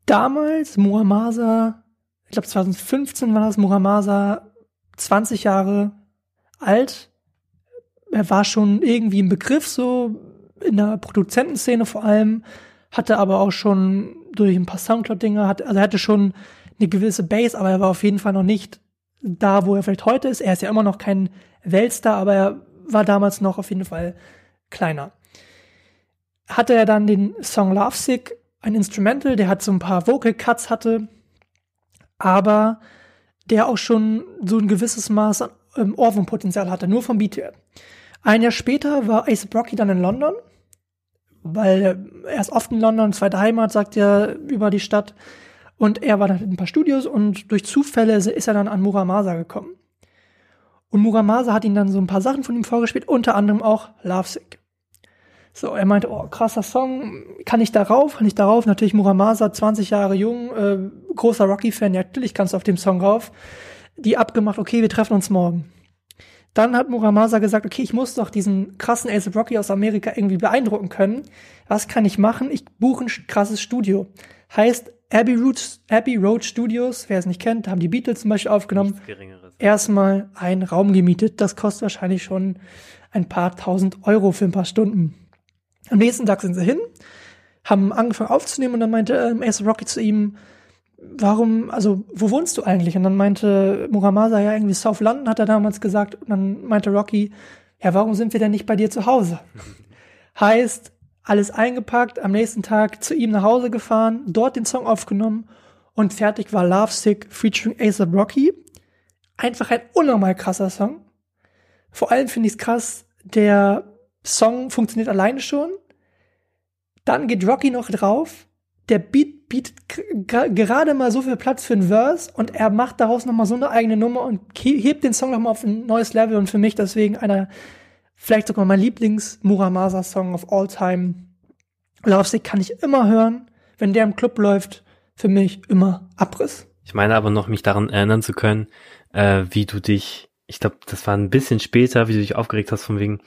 Damals Muramasa, ich glaube 2015 war das Muramasa 20 Jahre alt, er war schon irgendwie im Begriff, so in der Produzentenszene vor allem, hatte aber auch schon durch ein paar Soundcloud-Dinge, also er hatte schon eine gewisse Base, aber er war auf jeden Fall noch nicht da, wo er vielleicht heute ist. Er ist ja immer noch kein Weltstar, aber er war damals noch auf jeden Fall kleiner. Hatte er dann den Song Lovesick, ein Instrumental, der hat so ein paar Vocal Cuts hatte, aber der auch schon so ein gewisses Maß an ähm, Ohrwurmpotenzial hatte, nur vom Beat her. Ein Jahr später war Ace Brocky dann in London, weil er ist oft in London, zweite Heimat, sagt er über die Stadt. Und er war dann in ein paar Studios und durch Zufälle ist er dann an Muramasa gekommen. Und Muramasa hat ihn dann so ein paar Sachen von ihm vorgespielt, unter anderem auch Lovesick. So, er meinte, oh, krasser Song, kann ich darauf, kann ich darauf? Natürlich Muramasa, 20 Jahre jung, äh, großer Rocky-Fan, ja, natürlich kannst du auf dem Song rauf. Die abgemacht, okay, wir treffen uns morgen. Dann hat Muramasa gesagt, okay, ich muss doch diesen krassen Ace Rocky aus Amerika irgendwie beeindrucken können. Was kann ich machen? Ich buche ein krasses Studio. Heißt Abbey Road, Abbey Road Studios, wer es nicht kennt, haben die Beatles zum Beispiel aufgenommen. Erstmal einen Raum gemietet. Das kostet wahrscheinlich schon ein paar tausend Euro für ein paar Stunden. Am nächsten Tag sind sie hin, haben angefangen aufzunehmen und dann meinte ähm, Ace Rocky zu ihm, warum, also wo wohnst du eigentlich? Und dann meinte Muramasa ja irgendwie South London, hat er damals gesagt. Und dann meinte Rocky, ja, warum sind wir denn nicht bei dir zu Hause? heißt, alles eingepackt, am nächsten Tag zu ihm nach Hause gefahren, dort den Song aufgenommen und fertig war Love Sick featuring ASAP Rocky. Einfach ein unnormal krasser Song. Vor allem finde ich es krass, der Song funktioniert alleine schon. Dann geht Rocky noch drauf. Der Beat bietet gerade mal so viel Platz für ein Verse und er macht daraus noch mal so eine eigene Nummer und hebt den Song noch mal auf ein neues Level und für mich deswegen einer vielleicht sogar mein Lieblings Muramasa Song of all time. Love Sick kann ich immer hören, wenn der im Club läuft. Für mich immer Abriss. Ich meine aber noch, mich daran erinnern zu können, äh, wie du dich, ich glaube, das war ein bisschen später, wie du dich aufgeregt hast von wegen,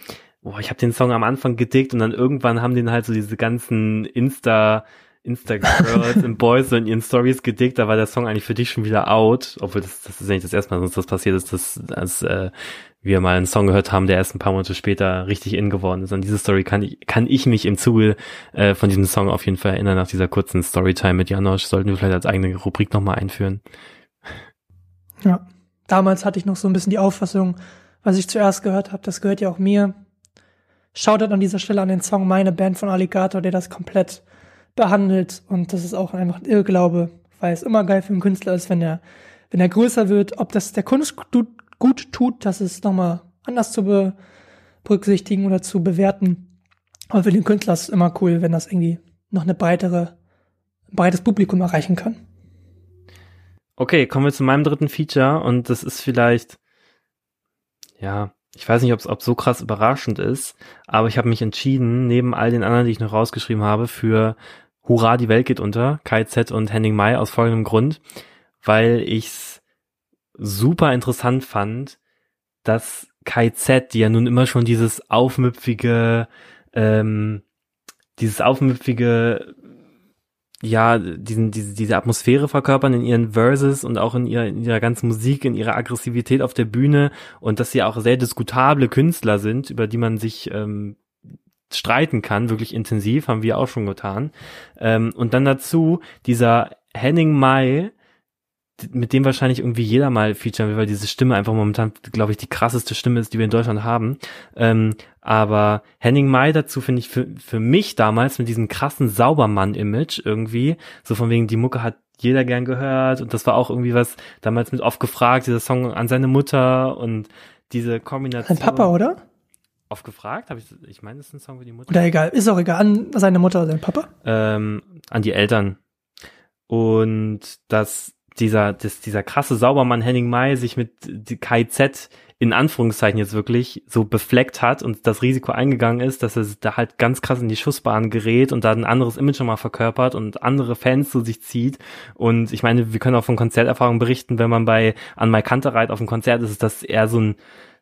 boah, ich habe den Song am Anfang gedickt und dann irgendwann haben den halt so diese ganzen Insta Insta-Girls und Boys so in ihren Stories gedickt, da war der Song eigentlich für dich schon wieder out, obwohl das, das ist ja nicht das erste Mal, sonst das passiert ist, dass, als äh, wir mal einen Song gehört haben, der erst ein paar Monate später richtig in geworden ist. An diese Story kann ich, kann ich mich im Zuge äh, von diesem Song auf jeden Fall erinnern, nach dieser kurzen Storytime mit Janosch. Sollten wir vielleicht als eigene Rubrik nochmal einführen. Ja, damals hatte ich noch so ein bisschen die Auffassung, was ich zuerst gehört habe, das gehört ja auch mir. Shoutout an dieser Stelle an den Song Meine Band von Alligator, der das komplett behandelt. Und das ist auch einfach ein Irrglaube, weil es immer geil für einen Künstler ist, wenn er, wenn er größer wird, ob das der Kunst gut tut, das ist nochmal anders zu be berücksichtigen oder zu bewerten. Aber für den Künstler ist es immer cool, wenn das irgendwie noch eine breitere, ein breites Publikum erreichen kann. Okay, kommen wir zu meinem dritten Feature und das ist vielleicht, ja, ich weiß nicht, ob es so krass überraschend ist, aber ich habe mich entschieden, neben all den anderen, die ich noch rausgeschrieben habe, für Hurra, die Welt geht unter, KZ und Henning Mai aus folgendem Grund, weil ich's super interessant fand, dass KZ, die ja nun immer schon dieses aufmüpfige, ähm, dieses aufmüpfige, ja, diesen, diese, diese Atmosphäre verkörpern in ihren Verses und auch in ihrer, in ihrer ganzen Musik, in ihrer Aggressivität auf der Bühne und dass sie auch sehr diskutable Künstler sind, über die man sich ähm, streiten kann, wirklich intensiv, haben wir auch schon getan. Ähm, und dann dazu dieser Henning Mai, mit dem wahrscheinlich irgendwie jeder mal featuren will, weil diese Stimme einfach momentan, glaube ich, die krasseste Stimme ist, die wir in Deutschland haben. Ähm, aber Henning Mai dazu finde ich für, für mich damals mit diesem krassen Saubermann-Image irgendwie, so von wegen, die Mucke hat jeder gern gehört und das war auch irgendwie was damals mit oft gefragt, dieser Song an seine Mutter und diese Kombination. Sein Papa, oder? Oft gefragt? Habe ich, ich meine, das ist ein Song für die Mutter. Oder egal, ist auch egal. An seine Mutter oder sein Papa? Ähm, an die Eltern. Und das, dieser, das, dieser krasse Saubermann Henning Mai sich mit KZ in Anführungszeichen jetzt wirklich so befleckt hat und das Risiko eingegangen ist, dass er da halt ganz krass in die Schussbahn gerät und da ein anderes Image nochmal verkörpert und andere Fans zu sich zieht. Und ich meine, wir können auch von Konzerterfahrungen berichten, wenn man bei An My Kantereit auf dem Konzert ist, ist das eher so ein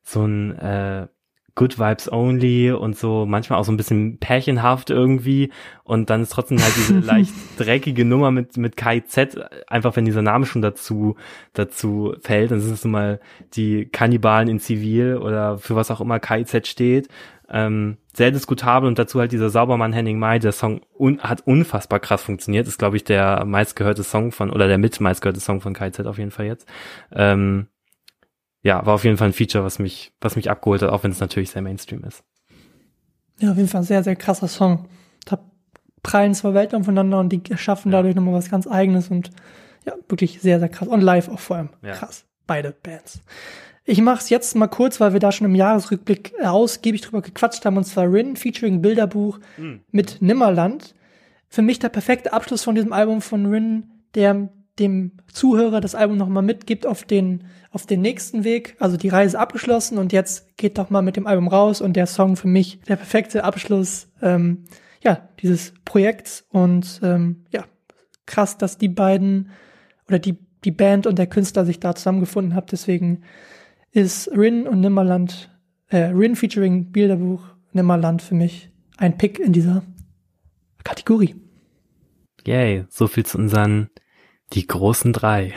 so ein äh, Good Vibes Only und so manchmal auch so ein bisschen pärchenhaft irgendwie. Und dann ist trotzdem halt diese leicht dreckige Nummer mit mit KIZ einfach wenn dieser Name schon dazu dazu fällt dann sind es nun mal die Kannibalen in Zivil oder für was auch immer KIZ steht. Ähm, sehr diskutabel und dazu halt dieser Saubermann Henning Mai der Song un hat unfassbar krass funktioniert. Ist glaube ich der meistgehörte Song von oder der mit meistgehörte Song von KIZ auf jeden Fall jetzt. Ähm, ja, war auf jeden Fall ein Feature, was mich, was mich abgeholt hat, auch wenn es natürlich sehr Mainstream ist. Ja, auf jeden Fall ein sehr, sehr krasser Song. Da prallen zwei Welten aufeinander und die schaffen dadurch nochmal was ganz eigenes und ja, wirklich sehr, sehr krass. Und live auch vor allem. Ja. Krass. Beide Bands. Ich mach's jetzt mal kurz, weil wir da schon im Jahresrückblick ausgiebig drüber gequatscht haben, und zwar Rin featuring Bilderbuch mhm. mit Nimmerland. Für mich der perfekte Abschluss von diesem Album von Rin, der dem Zuhörer das Album nochmal mitgibt auf den, auf den nächsten Weg. Also die Reise abgeschlossen und jetzt geht doch mal mit dem Album raus und der Song für mich der perfekte Abschluss ähm, ja, dieses Projekts. Und ähm, ja, krass, dass die beiden oder die, die Band und der Künstler sich da zusammengefunden haben. Deswegen ist Rin und Nimmerland, äh, Rin featuring Bilderbuch Nimmerland für mich ein Pick in dieser Kategorie. Yay, so viel zu unseren die großen drei.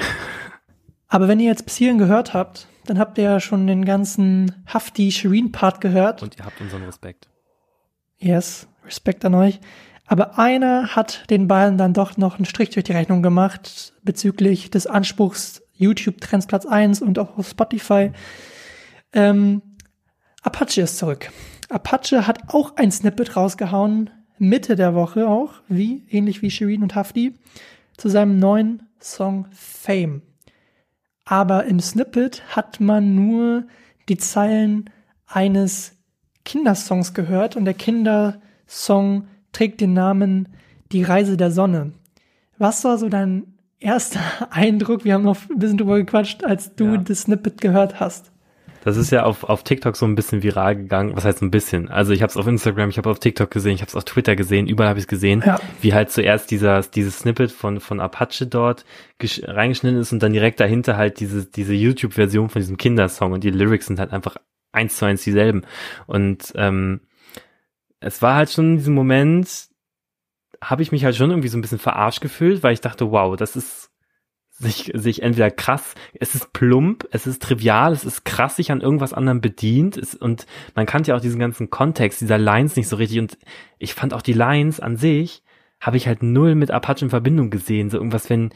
Aber wenn ihr jetzt bis hierhin gehört habt, dann habt ihr ja schon den ganzen Hafti Shireen Part gehört. Und ihr habt unseren Respekt. Yes, Respekt an euch. Aber einer hat den beiden dann doch noch einen Strich durch die Rechnung gemacht bezüglich des Anspruchs YouTube Trends Platz 1 und auch auf Spotify. Ähm, Apache ist zurück. Apache hat auch ein Snippet rausgehauen, Mitte der Woche auch, wie, ähnlich wie Shireen und Hafti zu seinem neuen Song Fame. Aber im Snippet hat man nur die Zeilen eines Kindersongs gehört und der Kindersong trägt den Namen Die Reise der Sonne. Was war so dein erster Eindruck? Wir haben noch ein bisschen drüber gequatscht, als du ja. das Snippet gehört hast. Das ist ja auf, auf TikTok so ein bisschen viral gegangen. Was heißt ein bisschen? Also ich habe es auf Instagram, ich habe auf TikTok gesehen, ich habe es auf Twitter gesehen, überall habe ich es gesehen, ja. wie halt zuerst dieser, dieses Snippet von, von Apache dort reingeschnitten ist und dann direkt dahinter halt diese, diese YouTube-Version von diesem Kindersong und die Lyrics sind halt einfach eins zu eins dieselben. Und ähm, es war halt schon in diesem Moment, habe ich mich halt schon irgendwie so ein bisschen verarscht gefühlt, weil ich dachte, wow, das ist sich, sich entweder krass, es ist plump, es ist trivial, es ist krass sich an irgendwas anderem bedient es, und man kannte ja auch diesen ganzen Kontext dieser Lines nicht so richtig und ich fand auch die Lines an sich, habe ich halt null mit Apache in Verbindung gesehen, so irgendwas, wenn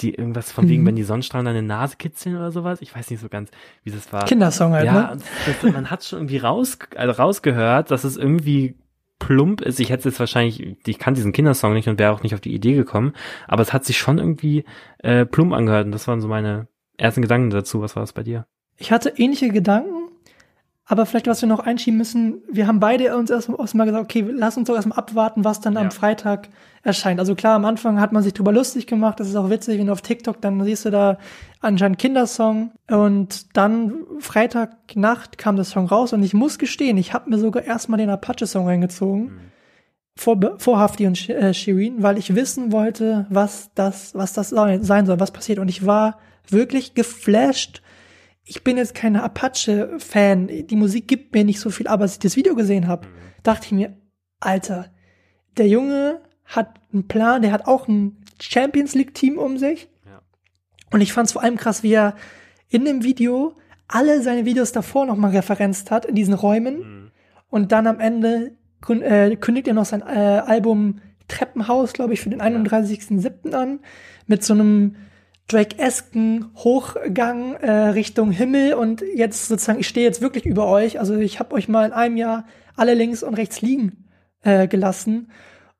die irgendwas von wegen, mhm. wenn die Sonnenstrahlen deine Nase kitzeln oder sowas. Ich weiß nicht so ganz, wie das war. Kindersong halt, ja, ne? Das, man hat schon irgendwie raus, also rausgehört, dass es irgendwie plump ist. Ich hätte jetzt wahrscheinlich, ich kann diesen Kindersong nicht und wäre auch nicht auf die Idee gekommen, aber es hat sich schon irgendwie äh, plump angehört und das waren so meine ersten Gedanken dazu. Was war das bei dir? Ich hatte ähnliche Gedanken, aber vielleicht, was wir noch einschieben müssen, wir haben beide uns erst mal gesagt, okay, lass uns doch erstmal abwarten, was dann ja. am Freitag erscheint. Also klar, am Anfang hat man sich drüber lustig gemacht, das ist auch witzig, wenn du auf TikTok, dann siehst du da anscheinend Kindersong und dann Freitagnacht kam der Song raus und ich muss gestehen, ich habe mir sogar erstmal den Apache-Song reingezogen. Mhm. Vor, vor Hafti und äh, Shirin, weil ich wissen wollte, was das, was das sein soll, was passiert. Und ich war wirklich geflasht ich bin jetzt keine Apache-Fan, die Musik gibt mir nicht so viel, aber als ich das Video gesehen habe, mhm. dachte ich mir, Alter, der Junge hat einen Plan, der hat auch ein Champions League-Team um sich. Ja. Und ich fand es vor allem krass, wie er in dem Video alle seine Videos davor nochmal referenzt hat in diesen Räumen. Mhm. Und dann am Ende äh, kündigt er noch sein äh, Album Treppenhaus, glaube ich, für den 31.07. an, mit so einem Drake-esken Hochgang äh, Richtung Himmel und jetzt sozusagen, ich stehe jetzt wirklich über euch. Also ich habe euch mal in einem Jahr alle links und rechts liegen äh, gelassen.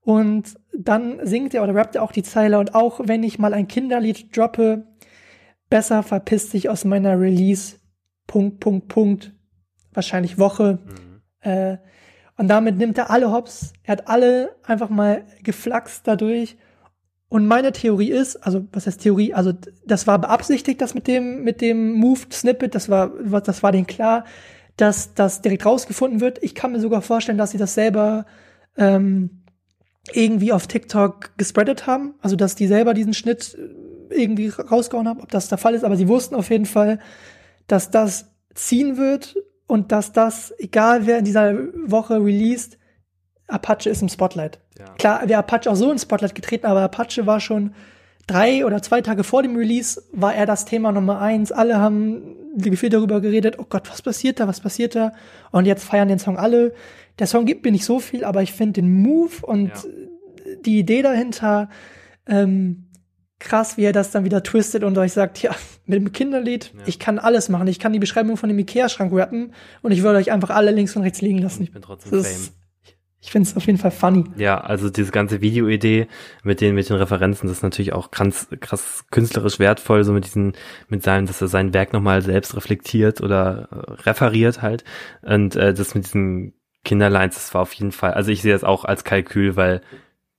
Und dann singt er oder rappt er auch die Zeile und auch wenn ich mal ein Kinderlied droppe, besser verpisst sich aus meiner Release. Punkt, Punkt, Punkt. Wahrscheinlich Woche. Mhm. Äh, und damit nimmt er alle Hops. Er hat alle einfach mal geflaxt dadurch und meine Theorie ist, also was heißt Theorie? Also das war beabsichtigt, das mit dem mit dem Moved Snippet, das war das war denen klar, dass das direkt rausgefunden wird. Ich kann mir sogar vorstellen, dass sie das selber ähm, irgendwie auf TikTok gespreadet haben, also dass die selber diesen Schnitt irgendwie rausgehauen haben, ob das der Fall ist, aber sie wussten auf jeden Fall, dass das ziehen wird und dass das, egal wer in dieser Woche released, Apache ist im Spotlight. Ja. Klar, wäre Apache auch so ins Spotlight getreten, aber Apache war schon drei oder zwei Tage vor dem Release, war er das Thema Nummer eins. Alle haben viel darüber geredet, oh Gott, was passiert da, was passiert da? Und jetzt feiern den Song alle. Der Song gibt mir nicht so viel, aber ich finde den Move und ja. die Idee dahinter ähm, krass, wie er das dann wieder twistet und euch sagt, ja, mit dem Kinderlied, ja. ich kann alles machen. Ich kann die Beschreibung von dem Ikea-Schrank rappen und ich würde euch einfach alle links und rechts liegen lassen. Ich bin trotzdem das ich finde es auf jeden Fall funny. Ja, also diese ganze Videoidee mit den mit den Referenzen, das ist natürlich auch krass, krass künstlerisch wertvoll, so mit diesen mit seinem, dass er sein Werk nochmal selbst reflektiert oder äh, referiert halt und äh, das mit diesen Kinderlines, das war auf jeden Fall, also ich sehe das auch als Kalkül, weil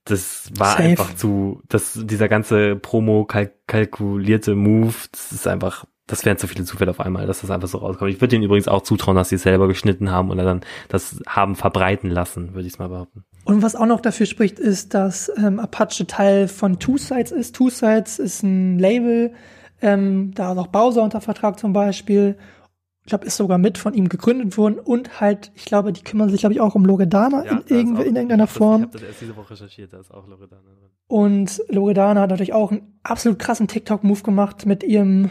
das war Safe. einfach zu, dass dieser ganze Promo kalk kalkulierte Move, das ist einfach das wären zu viele Zufälle auf einmal, dass das einfach so rauskommt. Ich würde ihnen übrigens auch zutrauen, dass sie es selber geschnitten haben oder dann das haben verbreiten lassen, würde ich es mal behaupten. Und was auch noch dafür spricht, ist, dass ähm, Apache Teil von Two Sides ist. Two Sides ist ein Label, ähm, da ist auch Bowser unter Vertrag zum Beispiel. Ich glaube, ist sogar mit von ihm gegründet worden und halt, ich glaube, die kümmern sich, glaube ich, auch um Loredana ja, in, irgendwie, in irgendeiner Form. Ich habe das erst diese Woche recherchiert, da ist auch Loredana drin. Und Loredana hat natürlich auch einen absolut krassen TikTok-Move gemacht mit ihrem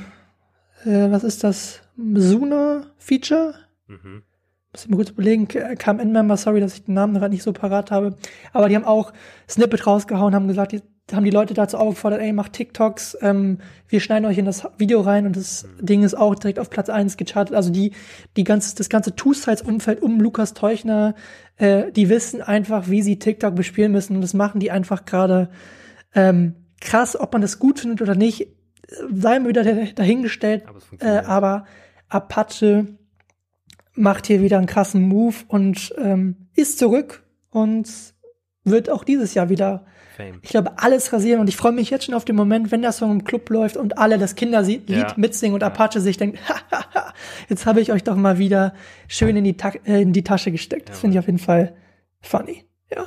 äh, was ist das? Suna-Feature? Mhm. Muss ich mal kurz überlegen, kam Endmember, sorry, dass ich den Namen gerade nicht so parat habe. Aber die haben auch Snippet rausgehauen, haben gesagt, die haben die Leute dazu aufgefordert, ey, macht TikToks, ähm, wir schneiden euch in das Video rein und das mhm. Ding ist auch direkt auf Platz eins gechartet. Also die, die ganze, das ganze Two-Sides-Umfeld um Lukas Teuchner, äh, die wissen einfach, wie sie TikTok bespielen müssen und das machen die einfach gerade ähm, krass, ob man das gut findet oder nicht, sei mir wieder dahingestellt. Aber, äh, aber Apache macht hier wieder einen krassen Move und ähm, ist zurück und wird auch dieses Jahr wieder, Fame. ich glaube, alles rasieren. Und ich freue mich jetzt schon auf den Moment, wenn der Song im Club läuft und alle das Kinderlied ja. mitsingen und ja. Apache sich denkt, jetzt habe ich euch doch mal wieder schön in die, Ta äh, in die Tasche gesteckt. Das ja, finde ich auf jeden Fall funny. Ja.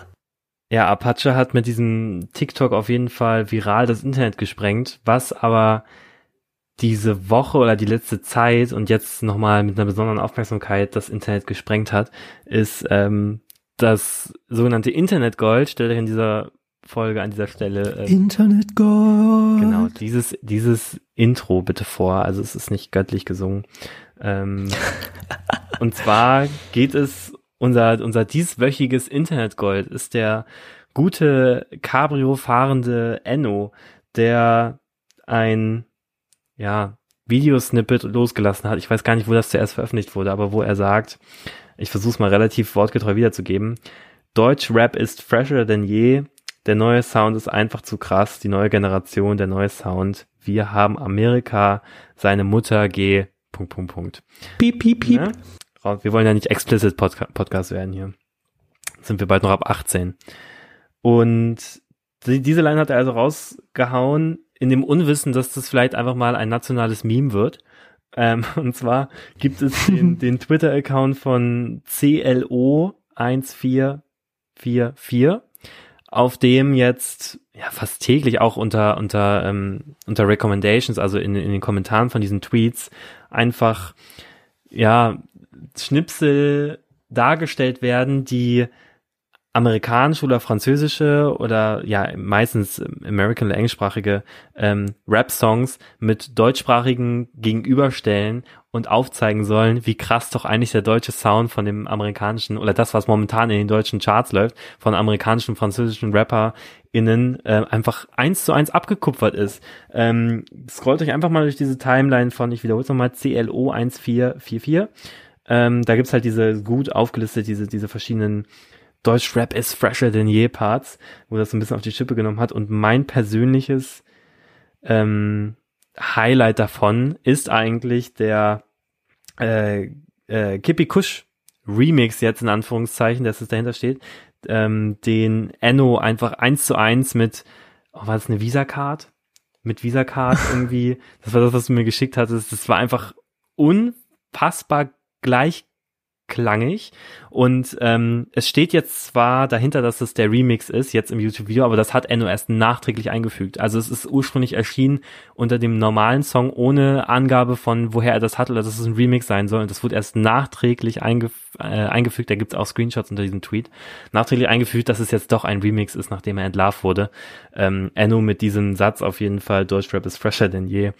Ja, Apache hat mit diesem TikTok auf jeden Fall viral das Internet gesprengt, was aber diese Woche oder die letzte Zeit und jetzt nochmal mit einer besonderen Aufmerksamkeit das Internet gesprengt hat, ist ähm, das sogenannte Internetgold. Stellt euch in dieser Folge an dieser Stelle. Ähm, Internetgold. Genau, dieses, dieses Intro bitte vor. Also es ist nicht göttlich gesungen. Ähm, und zwar geht es unser, unser dieswöchiges Internetgold ist der gute Cabrio fahrende Enno, der ein, ja, Videosnippet losgelassen hat. Ich weiß gar nicht, wo das zuerst veröffentlicht wurde, aber wo er sagt, ich versuche es mal relativ wortgetreu wiederzugeben, Deutsch Rap ist fresher denn je, der neue Sound ist einfach zu krass, die neue Generation, der neue Sound, wir haben Amerika, seine Mutter, geh, Punkt, Punkt, Punkt. Piep, piep, piep. Ne? Wir wollen ja nicht explicit Podca Podcast werden hier. Sind wir bald noch ab 18. Und die, diese Line hat er also rausgehauen, in dem Unwissen, dass das vielleicht einfach mal ein nationales Meme wird. Ähm, und zwar gibt es den, den Twitter-Account von CLO1444, auf dem jetzt ja fast täglich auch unter unter ähm, unter Recommendations, also in, in den Kommentaren von diesen Tweets einfach ja Schnipsel dargestellt werden, die amerikanische oder französische oder ja meistens American oder englischsprachige ähm, Rap-Songs mit deutschsprachigen gegenüberstellen und aufzeigen sollen, wie krass doch eigentlich der deutsche Sound von dem amerikanischen oder das, was momentan in den deutschen Charts läuft, von amerikanischen, französischen RapperInnen äh, einfach eins zu eins abgekupfert ist. Ähm, scrollt euch einfach mal durch diese Timeline von, ich wiederhole es nochmal, CLO 1444 ähm, da gibt's halt diese gut aufgelistet, diese, diese verschiedenen Deutschrap ist fresher denn je Parts, wo das so ein bisschen auf die Schippe genommen hat. Und mein persönliches ähm, Highlight davon ist eigentlich der äh, äh, Kippy Kush Remix jetzt in Anführungszeichen, dass es dahinter steht, ähm, den Enno einfach eins zu eins mit, oh, war das eine Visa-Card? Mit Visa-Card irgendwie, das war das, was du mir geschickt hattest, das war einfach unfassbar gleichklangig und ähm, es steht jetzt zwar dahinter, dass es der Remix ist, jetzt im YouTube-Video, aber das hat erst nachträglich eingefügt. Also es ist ursprünglich erschienen unter dem normalen Song ohne Angabe von woher er das hat oder dass es ein Remix sein soll und das wurde erst nachträglich eingef äh, eingefügt, da gibt's auch Screenshots unter diesem Tweet, nachträglich eingefügt, dass es jetzt doch ein Remix ist, nachdem er entlarvt wurde. Ähm, Enno mit diesem Satz auf jeden Fall, Deutschrap ist fresher denn je.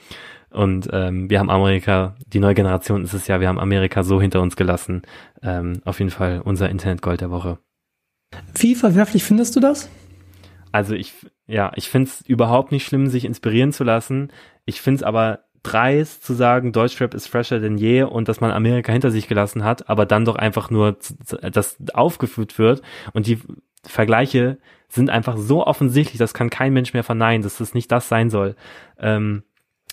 Und ähm, wir haben Amerika, die neue Generation ist es ja, wir haben Amerika so hinter uns gelassen. Ähm, auf jeden Fall unser Internetgold der Woche. Wie verwerflich findest du das? Also ich, ja, ich finde es überhaupt nicht schlimm, sich inspirieren zu lassen. Ich finde es aber dreist zu sagen, Deutschrap ist fresher denn je und dass man Amerika hinter sich gelassen hat, aber dann doch einfach nur das aufgeführt wird und die Vergleiche sind einfach so offensichtlich, das kann kein Mensch mehr verneinen, dass das nicht das sein soll. Ähm,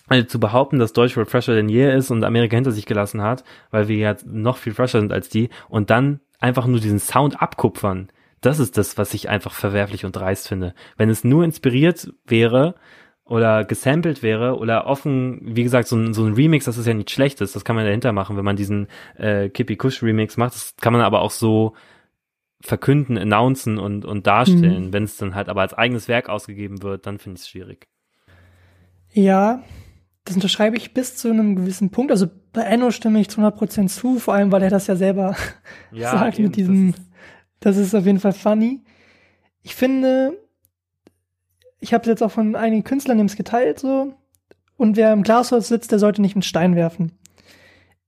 also zu behaupten, dass Deutschrap fresher denn je ist und Amerika hinter sich gelassen hat, weil wir ja noch viel fresher sind als die und dann einfach nur diesen Sound abkupfern, das ist das, was ich einfach verwerflich und dreist finde. Wenn es nur inspiriert wäre oder gesampelt wäre oder offen, wie gesagt, so ein, so ein Remix, das ist ja nichts Schlechtes, das kann man dahinter machen, wenn man diesen äh, Kippy Kush Remix macht, das kann man aber auch so verkünden, announcen und, und darstellen. Mhm. Wenn es dann halt aber als eigenes Werk ausgegeben wird, dann finde ich es schwierig. Ja, das unterschreibe ich bis zu einem gewissen Punkt. Also bei Enno stimme ich zu 100% zu, vor allem, weil er das ja selber ja, sagt eben, mit diesem, das ist, das ist auf jeden Fall funny. Ich finde, ich habe jetzt auch von einigen Künstlern es geteilt so, und wer im Glashaus sitzt, der sollte nicht mit Stein werfen.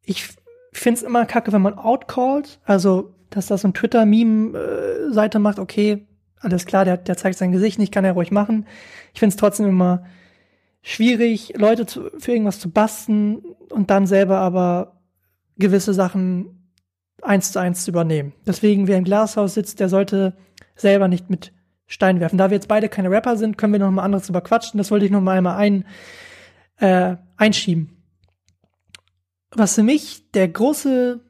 Ich finde es immer kacke, wenn man outcallt, also dass das so ein Twitter-Meme-Seite macht, okay, alles klar, der, der zeigt sein Gesicht nicht, kann er ruhig machen. Ich finde es trotzdem immer schwierig, Leute zu, für irgendwas zu basten und dann selber aber gewisse Sachen eins zu eins zu übernehmen. Deswegen, wer im Glashaus sitzt, der sollte selber nicht mit Stein werfen. Da wir jetzt beide keine Rapper sind, können wir noch mal anderes drüber quatschen. Das wollte ich noch mal einmal ein, äh, einschieben. Was für mich der große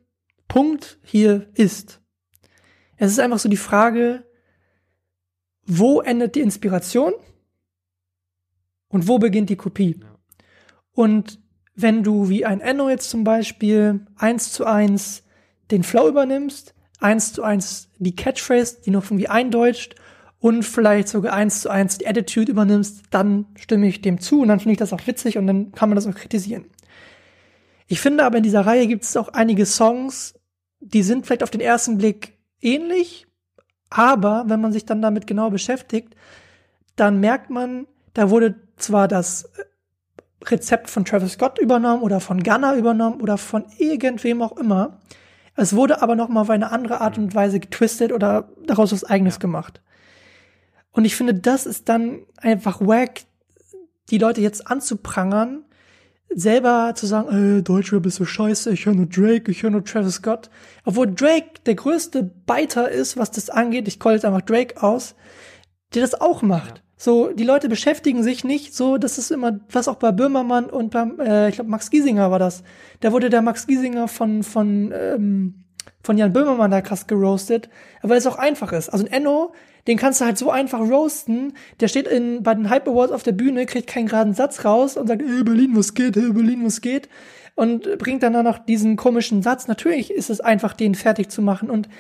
Punkt hier ist, es ist einfach so die Frage, wo endet die Inspiration und wo beginnt die Kopie? Ja. Und wenn du wie ein Enno jetzt zum Beispiel eins zu eins den Flow übernimmst, eins zu eins die Catchphrase, die noch irgendwie eindeutscht und vielleicht sogar eins zu eins die Attitude übernimmst, dann stimme ich dem zu und dann finde ich das auch witzig und dann kann man das auch kritisieren. Ich finde aber in dieser Reihe gibt es auch einige Songs, die sind vielleicht auf den ersten Blick ähnlich, aber wenn man sich dann damit genau beschäftigt, dann merkt man, da wurde zwar das Rezept von Travis Scott übernommen oder von Gunner übernommen oder von irgendwem auch immer. Es wurde aber noch mal auf eine andere Art und Weise getwistet oder daraus was Eigenes ja. gemacht. Und ich finde, das ist dann einfach wack, die Leute jetzt anzuprangern, selber zu sagen, äh, Deutschrap ist so scheiße, ich höre nur Drake, ich höre nur Travis Scott. Obwohl Drake der größte Biter ist, was das angeht, ich call jetzt einfach Drake aus, der das auch macht. Ja. So, die Leute beschäftigen sich nicht so, das ist immer, was auch bei Böhmermann und beim, äh, ich glaube, Max Giesinger war das. Da wurde der Max Giesinger von, von, ähm, von Jan Böhmermann da krass geroastet, weil es auch einfach ist. Also ein Enno, den kannst du halt so einfach roasten, der steht in, bei den Hype Awards auf der Bühne, kriegt keinen geraden Satz raus und sagt, ey, Berlin, was geht, hey, Berlin, was geht? Und bringt dann noch diesen komischen Satz. Natürlich ist es einfach, den fertig zu machen und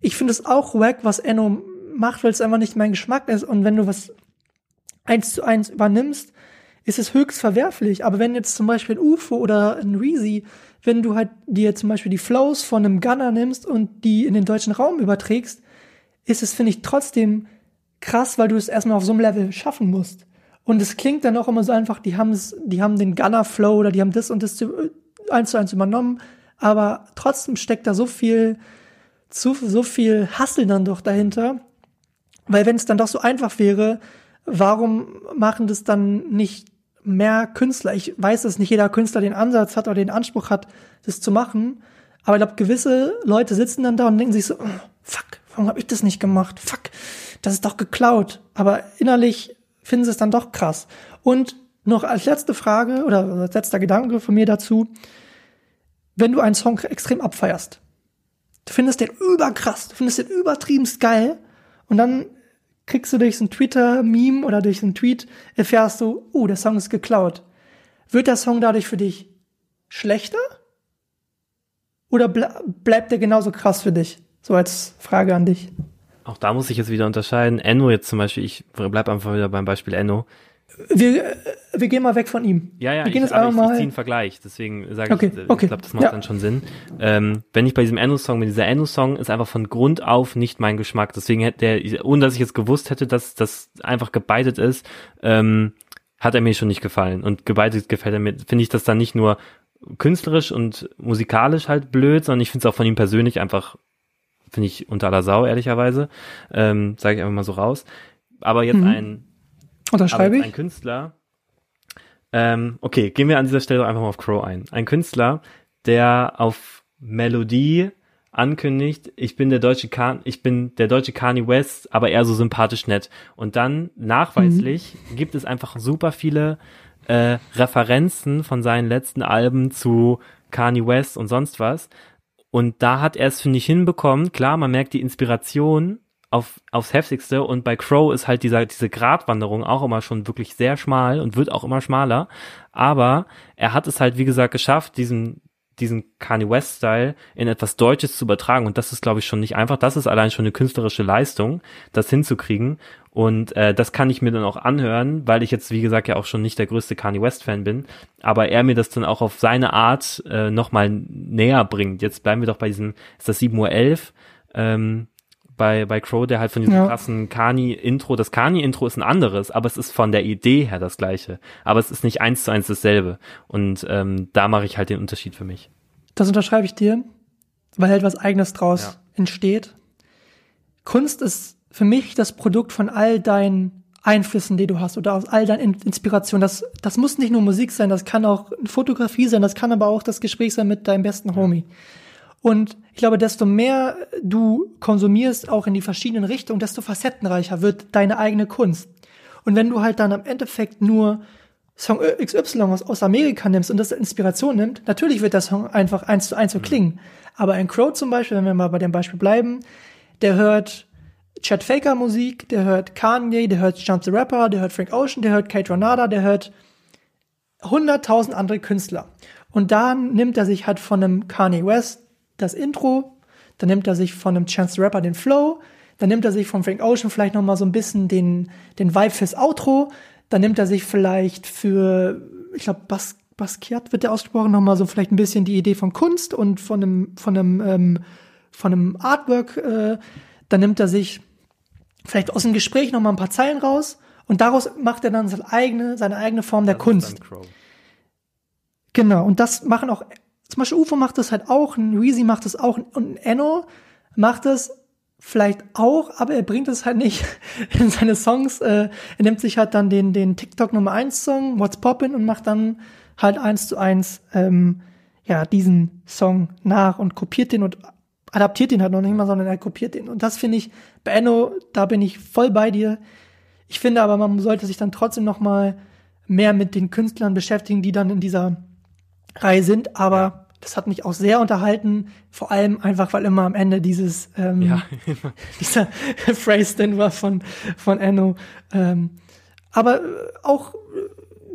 ich finde es auch wack, was Enno macht, weil es einfach nicht mein Geschmack ist. Und wenn du was eins zu eins übernimmst, ist es höchst verwerflich. Aber wenn jetzt zum Beispiel ein UFO oder ein Reezy, wenn du halt dir zum Beispiel die Flows von einem Gunner nimmst und die in den deutschen Raum überträgst, ist es, finde ich, trotzdem krass, weil du es erstmal auf so einem Level schaffen musst. Und es klingt dann auch immer so einfach, die haben die haben den Gunner-Flow oder die haben das und das eins zu eins übernommen, aber trotzdem steckt da so viel, zu, so viel Hassel dann doch dahinter. Weil wenn es dann doch so einfach wäre, warum machen das dann nicht mehr Künstler? Ich weiß, dass nicht jeder Künstler den Ansatz hat oder den Anspruch hat, das zu machen. Aber ich glaube, gewisse Leute sitzen dann da und denken sich so, oh, fuck, warum habe ich das nicht gemacht? Fuck, das ist doch geklaut. Aber innerlich finden sie es dann doch krass. Und noch als letzte Frage oder als letzter Gedanke von mir dazu, wenn du einen Song extrem abfeierst, du findest den überkrass, du findest den übertriebenst geil und dann kriegst du durch so ein Twitter-Meme oder durch so einen Tweet, erfährst du, oh, der Song ist geklaut. Wird der Song dadurch für dich schlechter? Oder ble bleibt der genauso krass für dich? So als Frage an dich. Auch da muss ich jetzt wieder unterscheiden. Enno jetzt zum Beispiel, ich bleib einfach wieder beim Beispiel Enno wir, wir gehen mal weg von ihm. Ja, ja, wir gehen ich, jetzt aber ich, mal. ich ziehe einen Vergleich, deswegen sage okay, ich, äh, okay. ich glaube, das macht ja. dann schon Sinn. Ähm, wenn ich bei diesem Enno-Song, mit dieser Enno-Song ist einfach von Grund auf nicht mein Geschmack, deswegen hätte der, ohne dass ich jetzt gewusst hätte, dass das einfach gebeitet ist, ähm, hat er mir schon nicht gefallen. Und gebeitet gefällt er mir, finde ich das dann nicht nur künstlerisch und musikalisch halt blöd, sondern ich finde es auch von ihm persönlich einfach, finde ich unter aller Sau, ehrlicherweise. Ähm, sage ich einfach mal so raus. Aber jetzt mhm. ein Unterschreibe ich. Ein Künstler. Ähm, okay, gehen wir an dieser Stelle einfach mal auf Crow ein. Ein Künstler, der auf Melodie ankündigt, ich bin der deutsche Kan ich bin der deutsche Kanye West, aber eher so sympathisch nett. Und dann nachweislich mhm. gibt es einfach super viele äh, Referenzen von seinen letzten Alben zu Kanye West und sonst was. Und da hat er es, finde ich, hinbekommen. Klar, man merkt die Inspiration auf, aufs heftigste. Und bei Crow ist halt dieser, diese Gratwanderung auch immer schon wirklich sehr schmal und wird auch immer schmaler, aber er hat es halt, wie gesagt, geschafft, diesen, diesen Kanye West Style in etwas Deutsches zu übertragen. Und das ist glaube ich schon nicht einfach. Das ist allein schon eine künstlerische Leistung, das hinzukriegen. Und äh, das kann ich mir dann auch anhören, weil ich jetzt wie gesagt ja auch schon nicht der größte Kanye West Fan bin, aber er mir das dann auch auf seine Art äh, nochmal näher bringt. Jetzt bleiben wir doch bei diesem ist das 7:11 Uhr ähm, bei, bei Crow, der halt von diesem ja. krassen Kani-Intro, das Kani-Intro ist ein anderes, aber es ist von der Idee her das gleiche. Aber es ist nicht eins zu eins dasselbe. Und ähm, da mache ich halt den Unterschied für mich. Das unterschreibe ich dir, weil halt was Eigenes draus ja. entsteht. Kunst ist für mich das Produkt von all deinen Einflüssen, die du hast oder aus all deinen Inspirationen. Das, das muss nicht nur Musik sein, das kann auch Fotografie sein, das kann aber auch das Gespräch sein mit deinem besten Homie. Und ich glaube, desto mehr du konsumierst, auch in die verschiedenen Richtungen, desto facettenreicher wird deine eigene Kunst. Und wenn du halt dann am Endeffekt nur Song XY aus, aus Amerika nimmst und das Inspiration nimmt, natürlich wird der Song einfach eins zu eins so mhm. klingen. Aber ein Crow zum Beispiel, wenn wir mal bei dem Beispiel bleiben, der hört Chad Faker Musik, der hört Kanye, der hört Chance the Rapper, der hört Frank Ocean, der hört Kate Renata, der hört hunderttausend andere Künstler. Und dann nimmt er sich halt von einem Kanye West das Intro, dann nimmt er sich von einem Chance the Rapper den Flow, dann nimmt er sich von Frank Ocean vielleicht noch mal so ein bisschen den, den Vibe fürs Outro, dann nimmt er sich vielleicht für, ich glaube, Bas Basquiat wird der ausgesprochen, noch mal so vielleicht ein bisschen die Idee von Kunst und von einem, von einem, ähm, von einem Artwork, äh, dann nimmt er sich vielleicht aus dem Gespräch noch mal ein paar Zeilen raus und daraus macht er dann seine eigene, seine eigene Form der Kunst. Genau, und das machen auch, zum Beispiel UFO macht das halt auch, ein Reezy macht das auch und ein Enno macht das vielleicht auch, aber er bringt es halt nicht in seine Songs. Äh, er nimmt sich halt dann den, den TikTok Nummer 1 Song, What's Poppin' und macht dann halt eins zu eins ähm, ja, diesen Song nach und kopiert den und adaptiert den halt noch nicht mal, sondern er kopiert den. Und das finde ich, bei Enno, da bin ich voll bei dir. Ich finde aber, man sollte sich dann trotzdem noch mal mehr mit den Künstlern beschäftigen, die dann in dieser Reihe sind. Aber das hat mich auch sehr unterhalten, vor allem einfach, weil immer am Ende dieses ähm, ja. dieser Phrase denn war von von Enno. Ähm, aber auch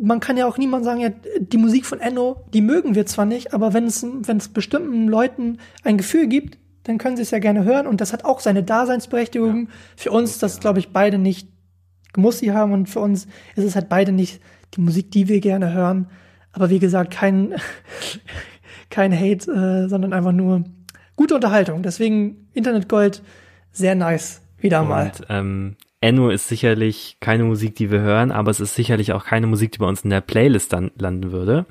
man kann ja auch niemand sagen, ja, die Musik von Enno, die mögen wir zwar nicht, aber wenn es wenn es bestimmten Leuten ein Gefühl gibt, dann können sie es ja gerne hören und das hat auch seine Daseinsberechtigung. Ja. Für uns, das glaube ich beide nicht muss sie haben und für uns ist es halt beide nicht die Musik, die wir gerne hören. Aber wie gesagt, kein kein Hate, äh, sondern einfach nur gute Unterhaltung. Deswegen Internetgold sehr nice. Wieder mal. Und, ähm, Enno ist sicherlich keine Musik, die wir hören, aber es ist sicherlich auch keine Musik, die bei uns in der Playlist dann landen würde.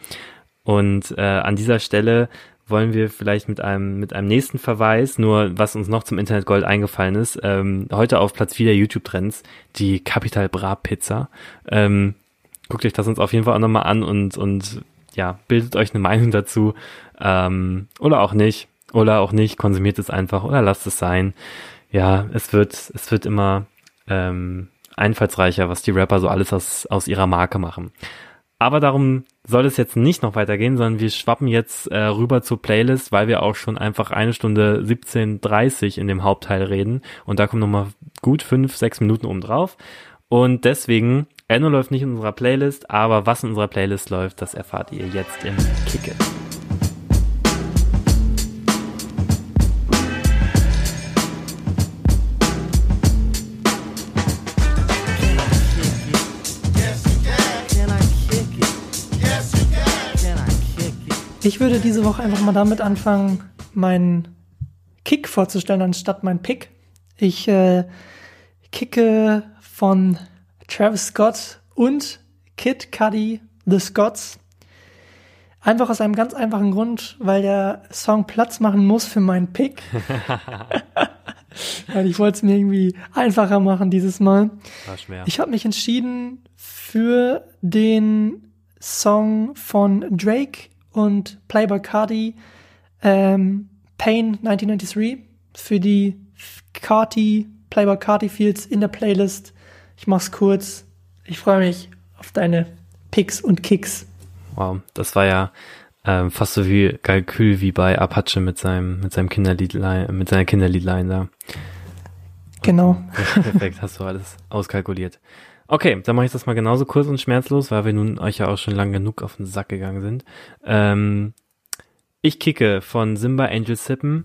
Und äh, an dieser Stelle wollen wir vielleicht mit einem mit einem nächsten Verweis, nur was uns noch zum Internet Gold eingefallen ist, ähm, heute auf Platz 4 der YouTube Trends, die Capital Bra Pizza. Ähm, guckt euch das uns auf jeden Fall auch nochmal an und und ja, bildet euch eine Meinung dazu ähm, oder auch nicht oder auch nicht, konsumiert es einfach oder lasst es sein. Ja, es wird es wird immer ähm, einfallsreicher, was die Rapper so alles aus, aus ihrer Marke machen. Aber darum soll es jetzt nicht noch weitergehen, sondern wir schwappen jetzt äh, rüber zur Playlist, weil wir auch schon einfach eine Stunde 17.30 in dem Hauptteil reden. Und da kommen nochmal gut fünf, sechs Minuten oben drauf. Und deswegen Enno läuft nicht in unserer Playlist, aber was in unserer Playlist läuft, das erfahrt ihr jetzt im Kicke. Ich würde diese Woche einfach mal damit anfangen, meinen Kick vorzustellen, anstatt mein Pick. Ich äh, kicke von Travis Scott und Kid Cudi The Scots. Einfach aus einem ganz einfachen Grund, weil der Song Platz machen muss für meinen Pick. weil ich wollte es mir irgendwie einfacher machen dieses Mal. Ich habe mich entschieden für den Song von Drake und Playboy Cardi ähm, Pain 1993 für die Carti Playboy Cardi Fields in der Playlist ich mach's kurz. Ich freue mich auf deine Picks und Kicks. Wow, das war ja ähm, fast so wie Kalkül wie bei Apache mit seinem mit seinem Kinderliedlein mit seiner Kinderliedlein da. Genau. Perfekt, hast du alles auskalkuliert. Okay, dann mache ich das mal genauso kurz und schmerzlos, weil wir nun euch ja auch schon lang genug auf den Sack gegangen sind. Ähm, ich kicke von Simba Angel Sippen.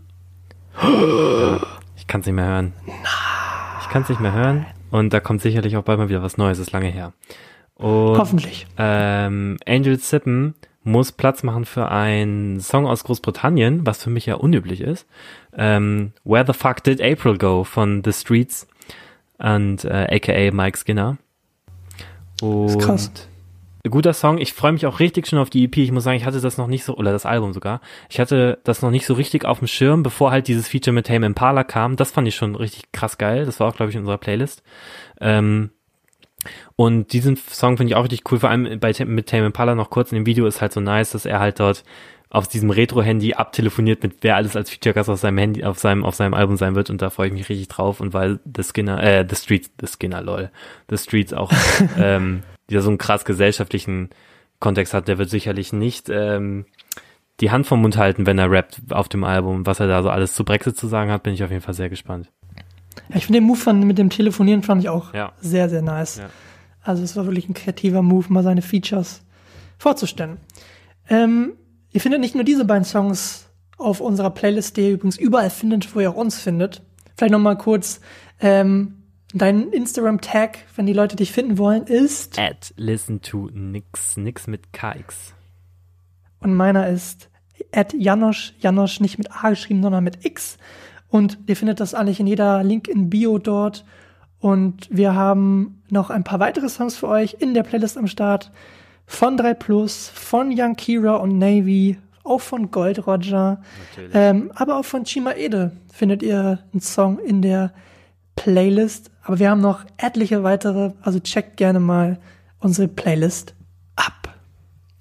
ich kann es nicht mehr hören. Ich kann es nicht mehr hören. Und da kommt sicherlich auch bald mal wieder was Neues, ist lange her. Und, Hoffentlich. Ähm, Angel Sippen muss Platz machen für einen Song aus Großbritannien, was für mich ja unüblich ist. Ähm, Where the fuck did April go von The Streets und äh, aka Mike Skinner. Und krass guter Song. Ich freue mich auch richtig schon auf die EP. Ich muss sagen, ich hatte das noch nicht so, oder das Album sogar. Ich hatte das noch nicht so richtig auf dem Schirm, bevor halt dieses Feature mit Tame Impala kam. Das fand ich schon richtig krass geil. Das war auch, glaube ich, in unserer Playlist. Ähm, und diesen Song finde ich auch richtig cool. Vor allem bei, mit Tame Impala noch kurz in dem Video ist halt so nice, dass er halt dort auf diesem Retro-Handy abtelefoniert mit wer alles als Feature-Gast auf seinem Handy, auf seinem, auf seinem Album sein wird und da freue ich mich richtig drauf und weil The Skinner, äh, The Streets, The Skinner, lol, The Streets auch, ähm, der so einen krass gesellschaftlichen Kontext hat, der wird sicherlich nicht, ähm, die Hand vom Mund halten, wenn er rappt auf dem Album. Was er da so alles zu Brexit zu sagen hat, bin ich auf jeden Fall sehr gespannt. Ich finde den Move von, mit dem Telefonieren fand ich auch ja. sehr, sehr nice. Ja. Also es war wirklich ein kreativer Move, mal seine Features vorzustellen. Ähm, ihr findet nicht nur diese beiden Songs auf unserer Playlist, die ihr übrigens überall findet, wo ihr auch uns findet. Vielleicht noch mal kurz ähm, dein Instagram-Tag, wenn die Leute dich finden wollen, ist at listen to nix, nix mit KX. Und meiner ist at Janosch, Janosch nicht mit A geschrieben, sondern mit X. Und ihr findet das eigentlich in jeder Link in Bio dort. Und wir haben noch ein paar weitere Songs für euch in der Playlist am Start. Von 3 Plus, von Young Kira und Navy, auch von Gold Roger, ähm, aber auch von Chima Ede findet ihr einen Song in der Playlist. Aber wir haben noch etliche weitere, also checkt gerne mal unsere Playlist ab.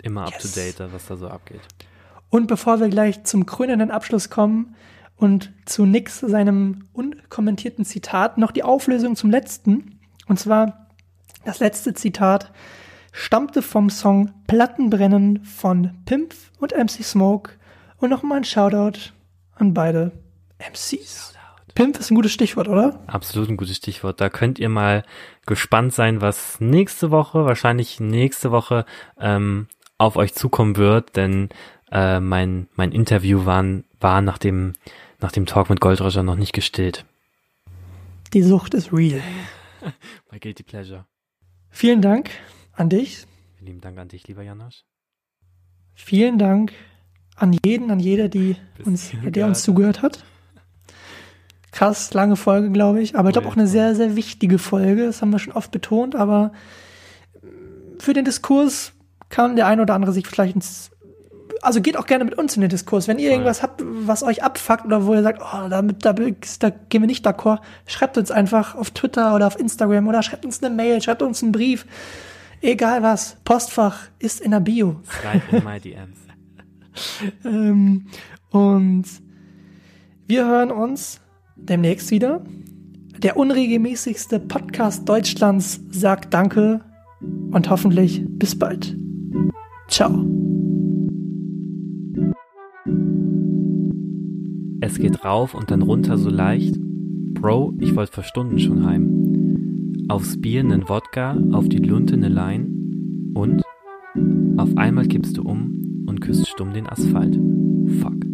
Immer up yes. to date, was da so abgeht. Und bevor wir gleich zum krönenden Abschluss kommen, und zu Nix, seinem unkommentierten Zitat, noch die Auflösung zum letzten. Und zwar, das letzte Zitat stammte vom Song Plattenbrennen von Pimp und MC Smoke. Und nochmal ein Shoutout an beide MCs. Pimp ist ein gutes Stichwort, oder? Absolut ein gutes Stichwort. Da könnt ihr mal gespannt sein, was nächste Woche, wahrscheinlich nächste Woche, ähm, auf euch zukommen wird, denn äh, mein, mein Interview war, war nach dem nach dem Talk mit Goldroger noch nicht gestillt. Die Sucht ist real. My guilty pleasure. Vielen Dank an dich. Lieben Dank an dich, lieber Janosch. Vielen Dank an jeden, an jeder, die uns, der uns zugehört hat. Krass, lange Folge, glaube ich. Aber ich glaube auch eine sehr, sehr wichtige Folge. Das haben wir schon oft betont. Aber für den Diskurs kann der ein oder andere sich vielleicht ins also geht auch gerne mit uns in den Diskurs. Wenn ihr irgendwas habt, was euch abfuckt oder wo ihr sagt, oh, damit, da, da gehen wir nicht d'accord, schreibt uns einfach auf Twitter oder auf Instagram oder schreibt uns eine Mail, schreibt uns einen Brief. Egal was. Postfach ist in der Bio. in my DMs. ähm, und wir hören uns demnächst wieder. Der unregelmäßigste Podcast Deutschlands sagt Danke und hoffentlich bis bald. Ciao. Es geht rauf und dann runter so leicht. Bro, ich wollte vor Stunden schon heim. Aufs Bier nen Wodka, auf die Lunte ne Lein und auf einmal kippst du um und küsst stumm den Asphalt. Fuck.